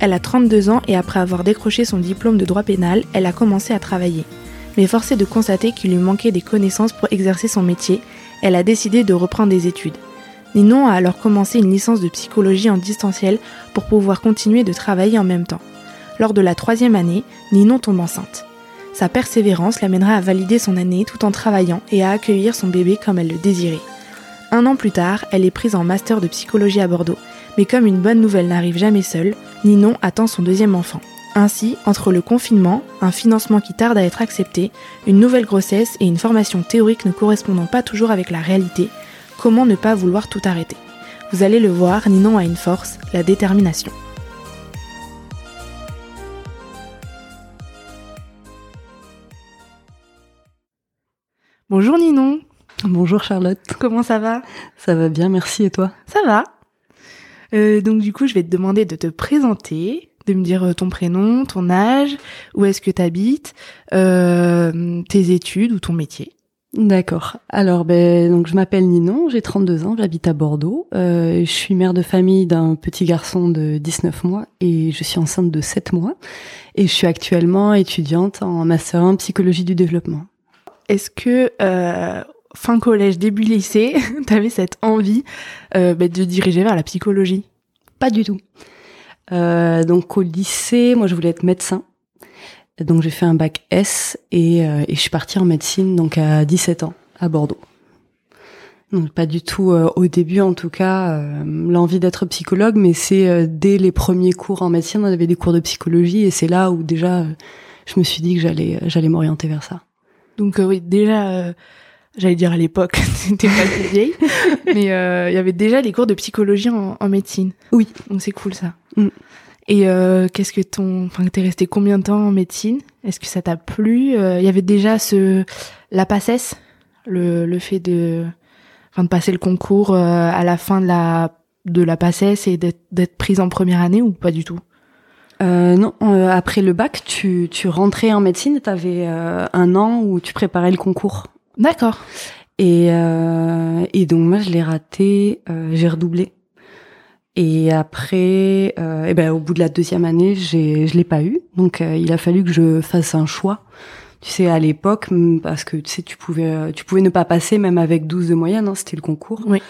Elle a 32 ans et après avoir décroché son diplôme de droit pénal, elle a commencé à travailler. Mais forcée de constater qu'il lui manquait des connaissances pour exercer son métier, elle a décidé de reprendre des études. Ninon a alors commencé une licence de psychologie en distanciel pour pouvoir continuer de travailler en même temps. Lors de la troisième année, Ninon tombe enceinte. Sa persévérance l'amènera à valider son année tout en travaillant et à accueillir son bébé comme elle le désirait. Un an plus tard, elle est prise en master de psychologie à Bordeaux, mais comme une bonne nouvelle n'arrive jamais seule, Ninon attend son deuxième enfant. Ainsi, entre le confinement, un financement qui tarde à être accepté, une nouvelle grossesse et une formation théorique ne correspondant pas toujours avec la réalité, Comment ne pas vouloir tout arrêter? Vous allez le voir, Ninon a une force, la détermination. Bonjour Ninon. Bonjour Charlotte. Comment ça va? Ça va bien, merci et toi? Ça va. Euh, donc du coup, je vais te demander de te présenter, de me dire euh, ton prénom, ton âge, où est-ce que tu habites, euh, tes études ou ton métier. D'accord. Alors, ben, donc je m'appelle Ninon, j'ai 32 ans, j'habite à Bordeaux. Euh, je suis mère de famille d'un petit garçon de 19 mois et je suis enceinte de 7 mois. Et je suis actuellement étudiante en master 1 psychologie du développement. Est-ce que euh, fin collège, début lycée, tu avais cette envie euh, ben, de diriger vers la psychologie Pas du tout. Euh, donc au lycée, moi je voulais être médecin. Donc j'ai fait un bac S et, euh, et, je suis partie en médecine donc à 17 ans à Bordeaux. Donc pas du tout euh, au début en tout cas euh, l'envie d'être psychologue, mais c'est dès les premiers cours en médecine, on avait des cours de psychologie et c'est là où déjà je me suis dit que j'allais j'allais m'orienter vers ça. Donc oui déjà j'allais dire à l'époque, c'était pas si vieille, mais il y avait déjà des cours de psychologie en, en médecine. Oui, donc c'est cool ça. Mm. Et euh, qu'est-ce que ton, enfin, t'es resté combien de temps en médecine? Est-ce que ça t'a plu? Il y avait déjà ce la passesse, le, le fait de, enfin, de passer le concours à la fin de la de la passesse et d'être prise en première année ou pas du tout? Euh, non, après le bac, tu, tu rentrais en médecine, tu avais un an où tu préparais le concours. D'accord. Et, et donc moi, je l'ai raté, j'ai redoublé. Et après, euh, et ben au bout de la deuxième année, j'ai, je l'ai pas eu. Donc euh, il a fallu que je fasse un choix. Tu sais, à l'époque, parce que tu sais, tu pouvais, tu pouvais ne pas passer même avec 12 de moyenne, hein, c'était le concours. Oui.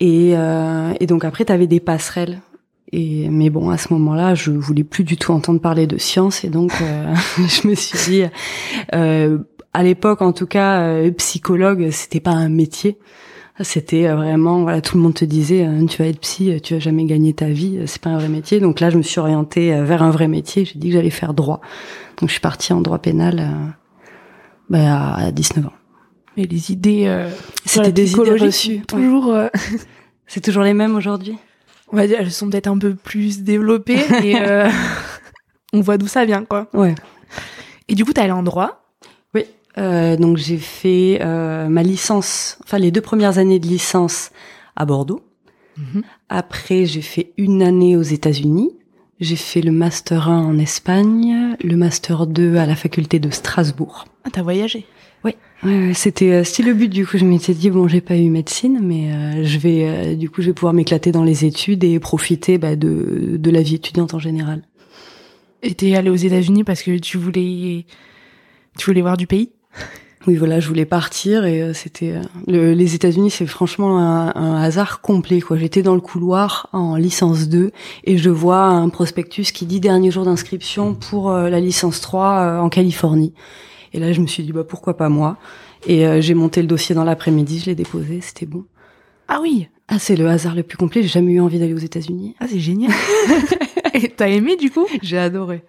Et, euh, et donc après, tu avais des passerelles. Et mais bon, à ce moment-là, je voulais plus du tout entendre parler de science, et donc euh, je me suis dit, euh, à l'époque en tout cas, euh, psychologue, c'était pas un métier. C'était euh, vraiment, voilà, tout le monde te disait, euh, tu vas être psy, euh, tu vas jamais gagner ta vie, c'est pas un vrai métier. Donc là, je me suis orientée vers un vrai métier. J'ai dit que j'allais faire droit. Donc je suis partie en droit pénal bah, à 19 ans. Et les idées, euh, c'était des idées reçues. Toujours. c'est toujours les mêmes aujourd'hui? On va dire, elles sont peut-être un peu plus développées, et on voit d'où ça vient, quoi. Ouais. Et du coup, t'es allée en droit. Euh, donc j'ai fait euh, ma licence, enfin les deux premières années de licence à Bordeaux. Mm-hmm. Après j'ai fait une année aux États-Unis. J'ai fait le master 1 en Espagne, le master 2 à la faculté de Strasbourg. Ah t'as voyagé Oui, ouais, c'était euh, c'était le but du coup. Je m'étais dit bon j'ai pas eu médecine, mais euh, je vais euh, du coup je vais pouvoir m'éclater dans les études et profiter bah, de de la vie étudiante en général. Et t'es allé aux États-Unis parce que tu voulais tu voulais voir du pays? Oui, voilà, je voulais partir et euh, c'était euh, les États-Unis, c'est franchement un, hasard complet. Quoi, j'étais dans le couloir en licence 2 et je vois un prospectus qui dit dernier jour d'inscription pour euh, la licence 3 en Californie. Et là, je me suis dit bah pourquoi pas moi? Et j'ai monté le dossier dans l'après-midi, je l'ai déposé, c'était bon. Ah oui. Ah c'est le hasard le plus complet. J'ai jamais eu envie d'aller aux États-Unis. Ah c'est génial. et t'as aimé du coup? J'ai adoré.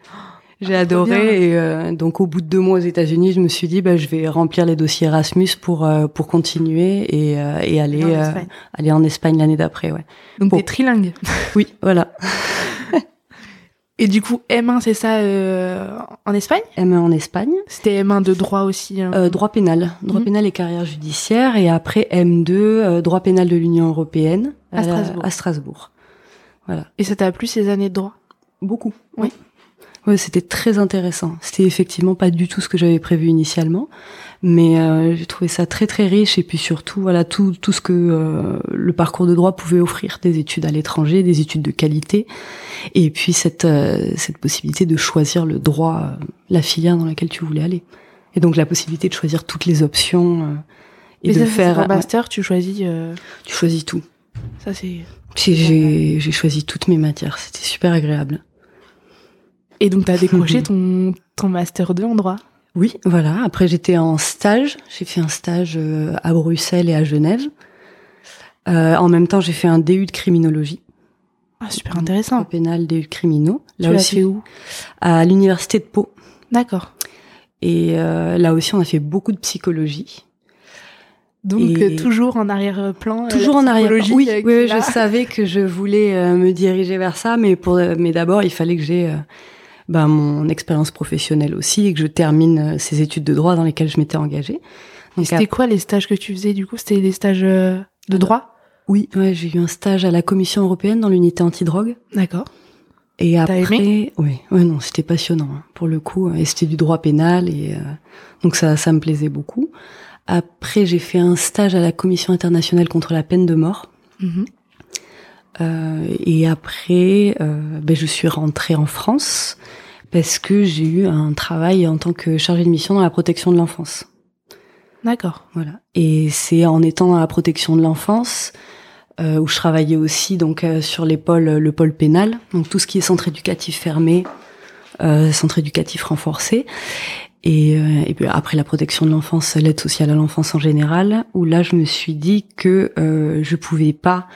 J'ai adoré et euh, donc au bout de deux mois aux États-Unis, je me suis dit bah je vais remplir les dossiers Erasmus pour euh, pour continuer et, euh, et aller aller en Espagne l'année d'après ouais. Donc t'es trilingue. oui, voilà. Et du coup, M1, c'est ça euh, en Espagne? M1 en Espagne. C'était M1 de droit aussi hein. euh, Droit pénal. Droit Mhm. pénal et carrière judiciaire. Et après M2, euh, droit pénal de l'Union européenne. À Strasbourg. à Strasbourg. Voilà. Et ça t'a plu ces années de droit? Beaucoup. Oui. Ouais, c'était très intéressant. C'était effectivement pas du tout ce que j'avais prévu initialement, mais euh, j'ai trouvé ça très très riche et puis surtout voilà tout tout ce que euh, le parcours de droit pouvait offrir, des études à l'étranger, des études de qualité, et puis cette euh, cette possibilité de choisir le droit, euh, la filière dans laquelle tu voulais aller, et donc la possibilité de choisir toutes les options euh, et Mais de ça, faire. en master, tu choisis. euh, Tu choisis tout. Ça, c'est. J'ai choisi toutes mes matières. C'était super agréable. Et donc, t'as décroché ton, ton master 2 en droit Oui, voilà. Après, j'étais en stage. J'ai fait un stage euh, à Bruxelles et à Genève. Euh, en même temps, j'ai fait un DU de criminologie. Ah, super intéressant. Pénal, DU de criminaux. Tu l'as fait où? À l'université de Pau. D'accord. Et euh, là aussi, on a fait beaucoup de psychologie. Donc, Et- toujours en arrière-plan. Toujours en arrière. psychologie, Oui, oui, je là. savais que je voulais me diriger vers ça, mais pour, mais d'abord, il fallait que j'ai ben, mon expérience professionnelle aussi et que je termine euh, ces études de droit dans lesquelles je m'étais engagée. C'était quoi les stages que tu faisais du coup? C'était des stages euh, de droit? Oui, ouais, j'ai eu un stage à la Commission européenne dans l'unité antidrogue. D'accord. Et après, aimé? oui, ouais, non, c'était passionnant hein, pour le coup. Et c'était du droit pénal et euh, donc ça, ça me plaisait beaucoup. Après, j'ai fait un stage à la Commission internationale contre la peine de mort. Mhm. Euh, et après, euh, ben, je suis rentrée en France parce que j'ai eu un travail en tant que chargée de mission dans la protection de l'enfance. D'accord. Voilà. Et c'est en étant dans la protection de l'enfance euh, où je travaillais aussi donc euh, sur les pôles, le pôle pénal, donc tout ce qui est centre éducatif fermé, euh, centre éducatif renforcé. Et, euh, et puis après la protection de l'enfance, l'aide sociale à l'enfance en général, où là je me suis dit que euh, je pouvais pas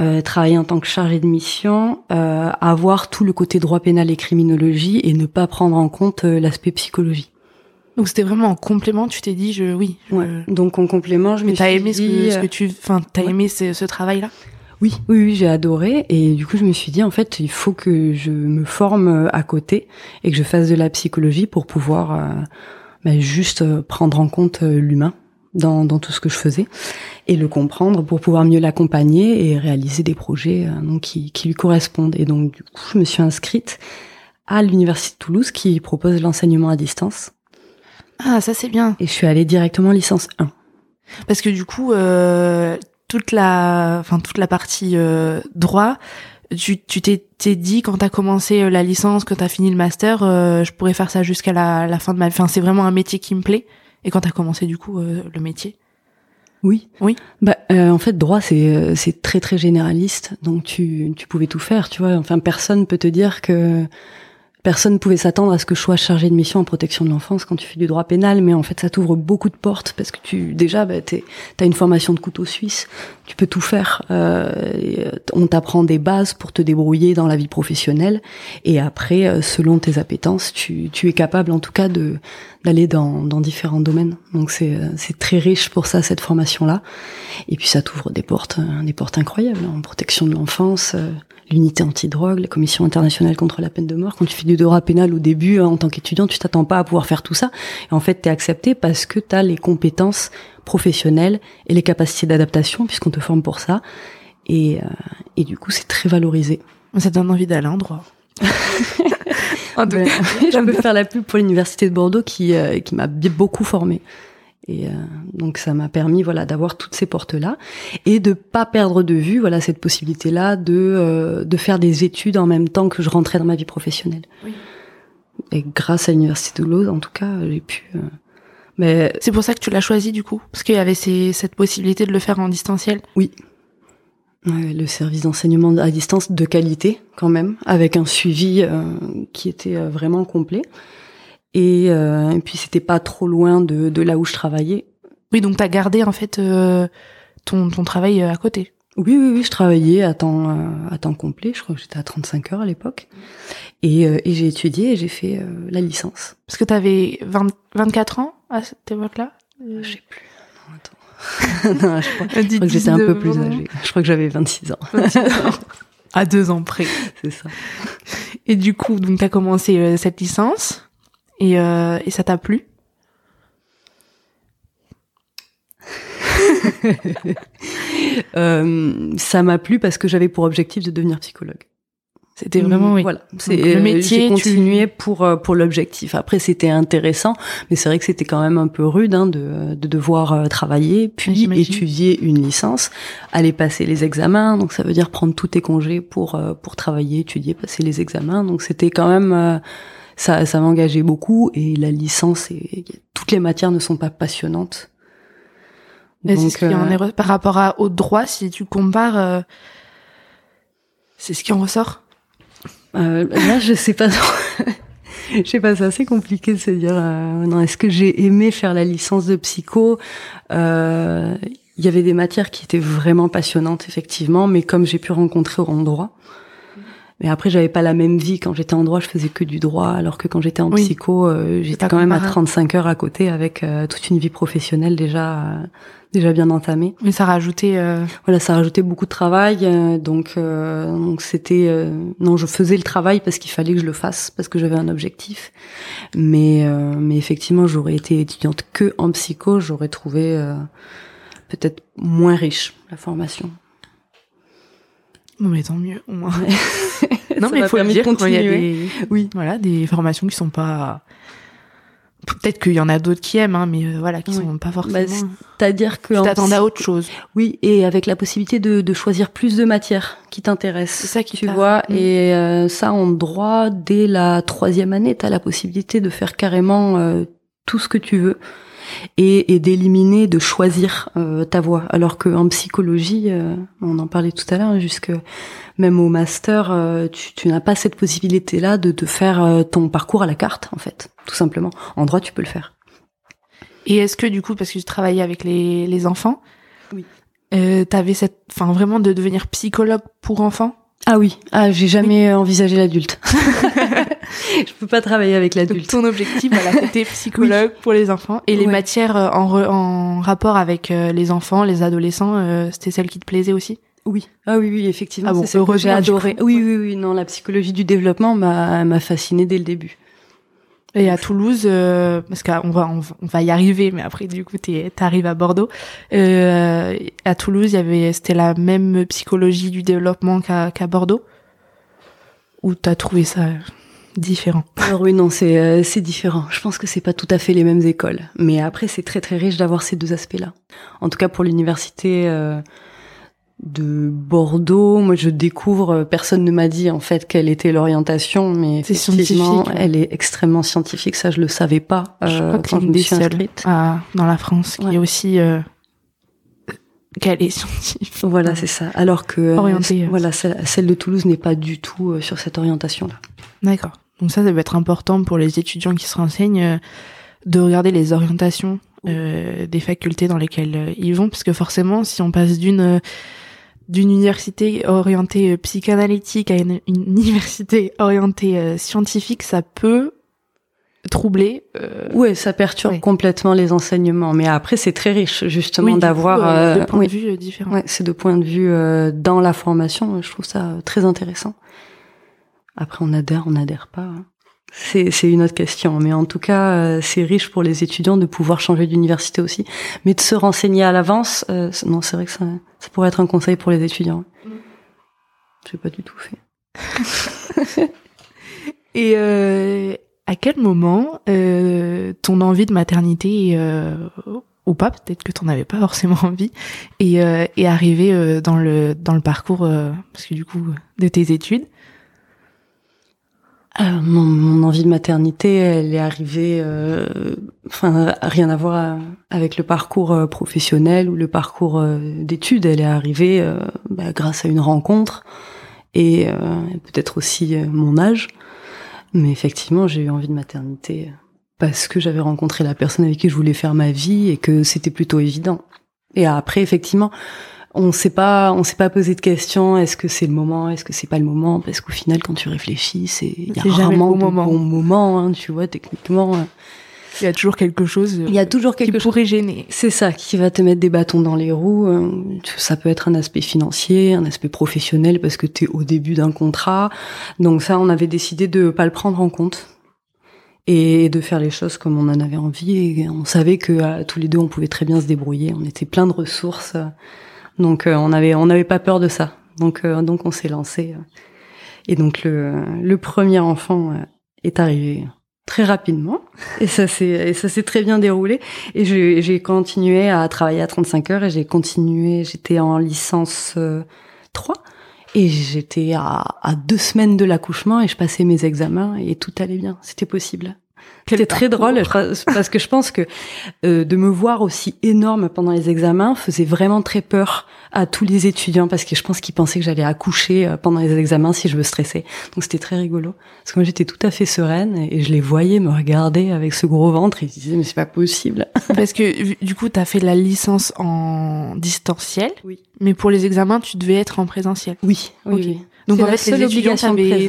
euh, travailler en tant que chargée de mission, euh, avoir tout le côté droit pénal et criminologie et ne pas prendre en compte euh, l'aspect psychologie. Donc c'était vraiment en complément. Tu t'es dit, je, oui. je- Ouais. Donc en complément, je me t'as suis aimé ce que, ce euh, que tu, enfin, t'as ouais. aimé ce, ce travail-là? Oui, oui, oui, j'ai adoré et du coup je me suis dit en fait il faut que je me forme euh, à côté et que je fasse de la psychologie pour pouvoir bah, juste prendre en compte l'humain dans, dans tout ce que je faisais et le comprendre pour pouvoir mieux l'accompagner et réaliser des projets euh, donc qui, qui lui correspondent. Et donc du coup je me suis inscrite à l'université de Toulouse qui propose l'enseignement à distance Ah, ça c'est bien. et je suis allée directement en licence 1. Parce que du coup, euh, toute la, enfin toute la partie euh, droit, tu tu t'es t'es dit quand t'as commencé euh, la licence, quand t'as fini le master, euh, je pourrais faire ça jusqu'à la, la fin de ma. Enfin, c'est vraiment un métier qui me plaît. Et quand t'as commencé du coup euh, le métier? Oui. Oui. Bah, euh, en fait, droit, c'est euh, c'est très très généraliste, donc tu tu pouvais tout faire, tu vois. Enfin, personne peut te dire que personne pouvait s'attendre à ce que je sois chargée de mission en protection de l'enfance quand tu fais du droit pénal, mais en fait, ça t'ouvre beaucoup de portes parce que tu déjà, bah, t'as une formation de couteau suisse, tu peux tout faire. Euh, euh, on t'apprend des bases pour te débrouiller dans la vie professionnelle, et après, euh, selon tes appétences, tu es capable, en tout cas, de d'aller dans, dans différents domaines. Donc c'est c'est très riche pour ça cette formation là. Et puis ça t'ouvre des portes des portes incroyables en protection de l'enfance, l'unité antidrogue, la commission internationale contre la peine de mort. Quand tu fais du droit pénal au début hein, en tant qu'étudiant, tu t'attends pas à pouvoir faire tout ça. Et en fait, tu es accepté parce que tu as les compétences professionnelles et les capacités d'adaptation puisqu'on te forme pour ça. Et, euh, et du coup, c'est très valorisé. Ça donne envie d'aller en droit. En tout cas. je peux faire la pub pour l'université de Bordeaux qui euh, qui m'a beaucoup formée. Et euh, donc ça m'a permis voilà d'avoir toutes ces portes là et de pas perdre de vue voilà cette possibilité là de euh, de faire des études en même temps que je rentrais dans ma vie professionnelle. Oui. Et grâce à l'université de Toulouse en tout cas j'ai pu euh, mais C'est pour ça que tu l'as choisi du coup, parce qu'il y avait ces, cette possibilité de le faire en distanciel? Ouais, le service d'enseignement à distance de qualité quand même, avec un suivi euh, qui était euh, vraiment complet. Et, euh, et puis c'était pas trop loin de, de là où je travaillais. Oui, donc t'as gardé en fait euh, ton ton travail euh, à côté. Oui, oui, oui, je travaillais à temps, euh, à temps complet. Je crois que j'étais à 35 heures à l'époque. Et, euh, et j'ai étudié et j'ai fait euh, la licence. Parce que t'avais 20 24 ans à cette époque-là. Euh, Je sais plus. Non, attends. non, je crois, je crois que j'étais un peu 19 plus ans. âgée. Je crois que j'avais 26 ans. à deux ans près. C'est ça. Et du coup, donc t'as commencé cette licence et, euh, et ça t'a plu? Euh, Ça m'a plu parce que j'avais pour objectif de devenir psychologue. C'était vraiment oui. Voilà, c'est le métier. J'ai continué pour euh, pour l'objectif. Après, c'était intéressant, mais c'est vrai que c'était quand même un peu rude hein, de, de devoir euh, travailler, puis étudier une licence, aller passer les examens. Donc ça veut dire prendre tous tes congés pour euh, pour travailler, étudier, passer les examens. Donc c'était quand même ça ça m'engageait beaucoup et la licence et toutes les matières ne sont pas passionnantes. Donc, ce qui en est par rapport à, au droit, si tu compares, c'est ce qui en ressort euh, là, je sais pas. je sais pas, c'est assez compliqué de se dire. Euh, non, est-ce que j'ai aimé faire la licence de psycho? Euh, Il y avait des matières qui étaient vraiment passionnantes, effectivement, mais comme j'ai pu rencontrer au droit. Mais après, j'avais pas la même vie. Quand j'étais en droit, je faisais que du droit, alors que quand j'étais en psycho, euh, j'étais quand même à 35 heures à côté avec euh, toute une vie professionnelle déjà déjà bien entamé. Mais ça rajoutait. Euh... Voilà, ça rajoutait beaucoup de travail. Euh, donc, euh, donc c'était euh, non, je faisais le travail parce qu'il fallait que je le fasse parce que j'avais un objectif. Mais mais effectivement, j'aurais été étudiante que en psycho, j'aurais trouvé peut-être moins riche la formation. Non mais tant mieux au moins. non mais il faut le dire, il y a des, oui, voilà, des formations qui sont pas Peut-être qu'il y en a d'autres qui aiment, hein, mais euh, voilà, qui sont pas bah, forcément. C'est-à-dire que. Tu t'attends à autre chose. Oui, et avec la possibilité de, de choisir plus de matières qui t'intéressent. C'est ça qui Tu vois, mm. et euh, ça, en droit, dès la troisième année, tu as la possibilité de faire carrément euh, tout ce que tu veux et, et d'éliminer, de choisir ta voie. Alors qu'en psychologie, on en parlait tout à l'heure, jusque même au master, euh, tu, tu n'as pas cette possibilité-là de, de faire euh, ton parcours à la carte, en fait, tout simplement. En droit, tu peux le faire. Et est-ce que du coup, parce que tu travaillais avec les, les enfants, oui. euh, t'avais cette, enfin vraiment de devenir psychologue pour enfants? Ah oui, ah j'ai jamais envisagé l'adulte. je peux pas travailler avec l'adulte. Ton objectif, voilà, c'était psychologue pour les enfants et les matières en, en rapport avec les enfants, les adolescents, c'était celle qui te plaisait aussi? Oui, ah oui, oui, effectivement. Ah bon, c'est j'ai adoré. Oui, oui, oui, non, la psychologie du développement m'a m'a fasciné dès le début. Et à Toulouse, euh, parce qu'on va on, va y arriver, mais après du coup t'arrives à Bordeaux. Euh, à Toulouse, il y avait c'était la même psychologie du développement qu'à qu'à Bordeaux? Ou t'as trouvé ça différent? Alors oui, non, c'est euh, c'est différent. Je pense que c'est pas tout à fait les mêmes écoles, mais après c'est très très riche d'avoir ces deux aspects-là. En tout cas pour l'université. Euh, de Bordeaux. Moi, je découvre, personne ne m'a dit en fait quelle était l'orientation, mais effectivement, elle est extrêmement scientifique. Ça, je le savais pas je euh, quand je me suis inscrite. À, dans la France, qui est aussi euh, qu'elle est scientifique. Voilà, c'est ça. Alors que euh, voilà, celle, de Toulouse n'est pas du tout sur cette orientation-là. D'accord. Donc ça, ça va être important pour les étudiants qui se renseignent de regarder les orientations des facultés dans lesquelles ils vont, parce que forcément, si on passe d'une d'une université orientée euh, psychanalytique à une, université orientée euh, scientifique, ça peut troubler. Euh... Ouais, ça perturbe complètement les enseignements. Mais après, c'est très riche justement d'avoir euh, deux points de vue différents. Ouais, c'est deux points de vue dans la formation. Je trouve ça très intéressant. Après, on adhère, on n'adhère pas. Hein c'est une autre question. Mais en tout cas, euh, c'est riche pour les étudiants de pouvoir changer d'université aussi. Mais de se renseigner à l'avance, euh, non, c'est vrai que ça, ça pourrait être un conseil pour les étudiants. Mm. J'ai pas du tout fait. Et euh, à quel moment euh, ton envie de maternité ou pas, peut-être que t'en avais pas forcément envie, et est arrivé dans le dans le parcours parce que du coup de tes études? Euh, mon, envie de maternité, elle est arrivée, euh, enfin rien à voir avec le parcours euh, professionnel ou le parcours d'études. Elle est arrivée bah, grâce à une rencontre et peut-être aussi mon âge. Mais effectivement, j'ai eu envie de maternité parce que j'avais rencontré la personne avec qui je voulais faire ma vie et que c'était plutôt évident. Et après, effectivement, on sait pas, on s'est pas posé de questions. Est-ce que c'est le moment? Est-ce que c'est pas le moment? Parce qu'au final, quand tu réfléchis, c'est il y a rarement le bon moment. Bon moment hein, tu vois, techniquement. Il y a toujours quelque chose. Il y a toujours quelque qui pourrait gêner. C'est ça, qui va te mettre des bâtons dans les roues. Euh, ça peut être un aspect financier, un aspect professionnel parce que tu es au début d'un contrat. Donc ça, on avait décidé de pas le prendre en compte et de faire les choses comme on en avait envie. Et on savait que euh, tous les deux, on pouvait très bien se débrouiller. On était plein de ressources, donc euh, on avait on n'avait pas peur de ça. Donc donc on s'est lancé. et donc le, le premier enfant est arrivé très rapidement et ça s'est ça s'est très bien déroulé et j'ai continué à travailler à 35 heures et j'ai continué j'étais en licence 3 euh, et j'étais à, à deux semaines de l'accouchement et je passais mes examens et tout allait bien c'était possible c'était très drôle parce que je pense que euh, de me voir aussi énorme pendant les examens faisait vraiment très peur à tous les étudiants parce que je pense qu'ils pensaient que j'allais accoucher euh, pendant les examens si je me stressais. Donc c'était très rigolo parce que moi j'étais tout à fait sereine et je les voyais me regarder avec ce gros ventre et ils disaient mais c'est pas possible. Parce que du coup tu as fait la licence en distanciel. Oui. Mais pour les examens tu devais être en présentiel. Oui. Oui. Donc en fait, les étudiants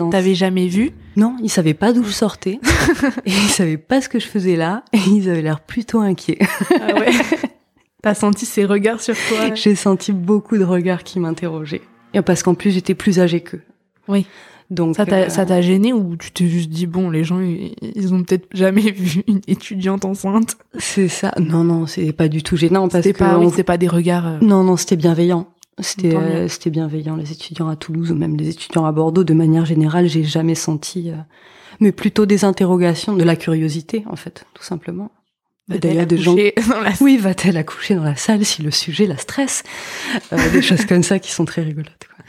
t'avais jamais vu Non, ils savaient pas d'où je sortais et ils savaient pas ce que je faisais là et ils avaient l'air plutôt inquiets. Ah ouais. T'as senti ces regards sur toi J'ai senti beaucoup de regards qui m'interrogeaient. Et parce qu'en plus j'étais plus âgée qu'eux. Oui. Donc ça t'a euh, ça t'a gêné ou tu t'es juste dit bon les gens ils, ont peut-être jamais vu une étudiante enceinte? C'est ça. Non non c'est pas du tout gênant parce que pas c'est pas des regards. Euh, non non c'était bienveillant. C'était euh, c'était bienveillant les étudiants à Toulouse ou même les étudiants à Bordeaux de manière générale j'ai jamais senti euh, mais plutôt des interrogations de la curiosité en fait tout simplement. D'ailleurs des gens dans la... oui va-t-elle accoucher dans la salle si le sujet la stresse? Euh, des choses comme ça qui sont très rigolotes quoi.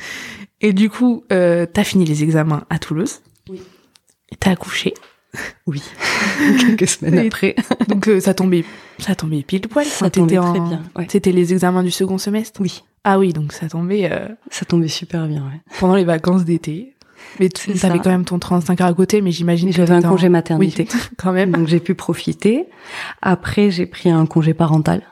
Et du coup euh, t'as fini les examens à Toulouse. Oui. Et t'as accouché. Oui. Quelques semaines après. Donc ça tombait ça tombait pile poil. Ça tombait très bien. C'était les examens du second semestre? Oui. Ah oui, donc ça tombait. Euh, ça tombait super bien, ouais. Pendant les vacances d'été. Mais tu avais quand même ton 35 heures à côté, mais j'imagine que j'avais un congé maternité. Oui, quand même. Donc j'ai pu profiter. Après, j'ai pris un congé parental.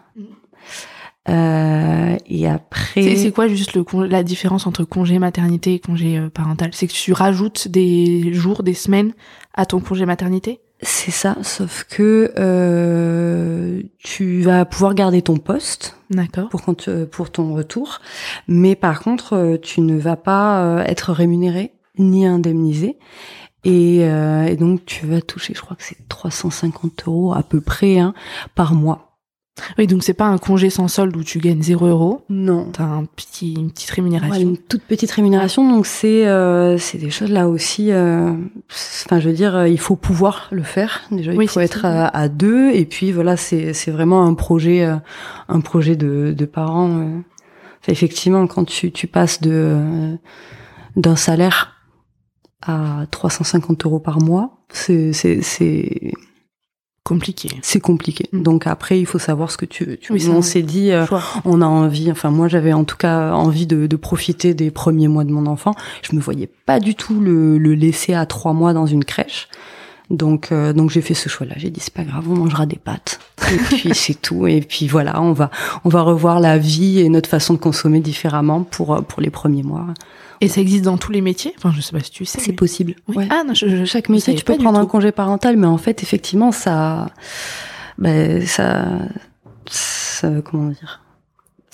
Euh, et après. C'est quoi juste le la différence entre congé maternité et congé euh, parental? C'est que tu rajoutes des jours, des semaines à ton congé maternité? C'est ça, sauf que euh, tu vas pouvoir garder ton poste, d'accord, pour quand pour ton retour, mais par contre euh, tu ne vas pas euh, être rémunéré ni indemnisé. Et, et, donc tu vas toucher, je crois que c'est 350 euros à peu près hein, par mois. Oui, donc c'est pas un congé sans solde où tu gagnes 0 euros. Non. T'as un petit, une petite rémunération. une toute petite rémunération. Donc c'est, euh, c'est des choses là aussi. Euh, enfin, je veux dire, euh, il faut pouvoir le faire. Déjà, il faut être à, deux. Et puis voilà, c'est, c'est vraiment un projet, un projet de, de parents. Enfin, effectivement, quand tu, tu passes de d'un salaire à 350 euros par mois, c'est, c'est, c'est compliqué. C'est compliqué. Mm. Donc après, il faut savoir ce que tu veux. Oui, on s'est dit, euh, on a envie. Enfin, moi, j'avais en tout cas envie de, de, profiter des premiers mois de mon enfant. Je me voyais pas du tout le, le laisser à trois mois dans une crèche. Donc, euh, donc j'ai fait ce choix-là. J'ai dit c'est pas grave, on mangera des pâtes. Et puis c'est tout. Et puis voilà, on va, on va revoir la vie et notre façon de consommer différemment pour pour les premiers mois. Et ça existe dans tous les métiers? Enfin, je sais pas si tu sais. C'est possible. Ah non, je, chaque métier, tu peux prendre un congé parental, mais en fait, effectivement, ça, ben, ça, ça, comment dire?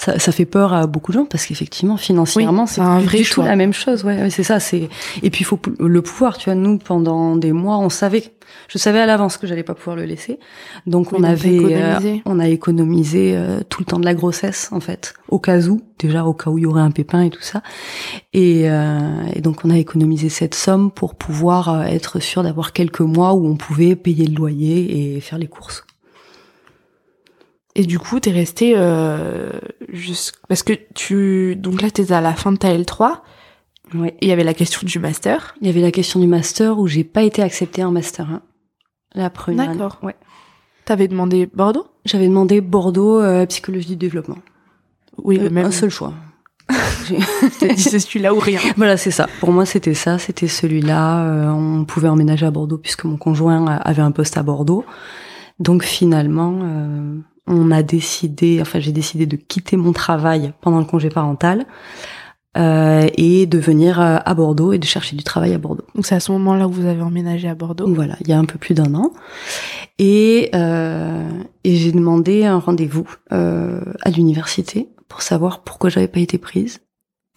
Ça, ça, fait peur à beaucoup de gens parce qu'effectivement financièrement c'est un vrai du tout la même chose. Ouais, c'est ça c'est et puis il faut le pouvoir tu vois. Nous pendant des mois on savait je savais à l'avance que j'allais pas pouvoir le laisser. Donc on avait euh, on a économisé euh, tout le temps de la grossesse en fait au cas où déjà au cas où il y aurait un pépin et tout ça. Et, euh, et donc on a économisé cette somme pour pouvoir être sûr d'avoir quelques mois où on pouvait payer le loyer et faire les courses et du coup, t'es resté euh, parce que tu donc là t'es à la fin de ta L3. Ouais. Il y avait la question du master. Il y avait la question du master où j'ai pas été acceptée en master 1. La première. D'accord. Ouais. T'avais demandé Bordeaux? J'avais demandé Bordeaux euh, psychologie du développement. Oui, euh, même un seul choix. c'est celui-là ou rien. Voilà, c'est ça. Pour moi, c'était ça, c'était celui-là. Euh, on pouvait emménager à Bordeaux puisque mon conjoint avait un poste à Bordeaux. Donc finalement, euh, on a décidé, enfin j'ai décidé de quitter mon travail pendant le congé parental euh, et de venir euh, à Bordeaux et de chercher du travail à Bordeaux. Donc c'est à ce moment-là où vous avez emménagé à Bordeaux. Voilà, il y a un peu plus d'un an. Et, euh, et j'ai demandé un rendez-vous euh, à l'université pour savoir pourquoi j'avais pas été prise,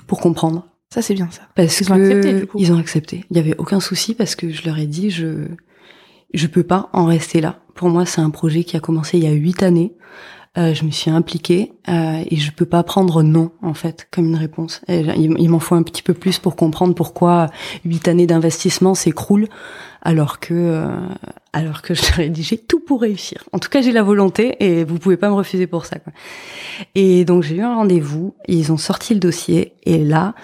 pour comprendre. Ça c'est bien ça. Parce Ils que ont accepté, du coup. ils ont accepté. Il y avait aucun souci parce que je leur ai dit je je peux pas en rester là. Pour moi, c'est un projet qui a commencé il y a huit années. Euh, je me suis impliquée euh, et je peux pas prendre non en fait comme une réponse. Il m'en faut un petit peu plus pour comprendre pourquoi huit années d'investissement s'écroulent alors que euh, alors que je j'ai tout pour réussir. En tout cas, j'ai la volonté et vous pouvez pas me refuser pour ça. Et donc j'ai eu un rendez-vous. Ils ont sorti le dossier et là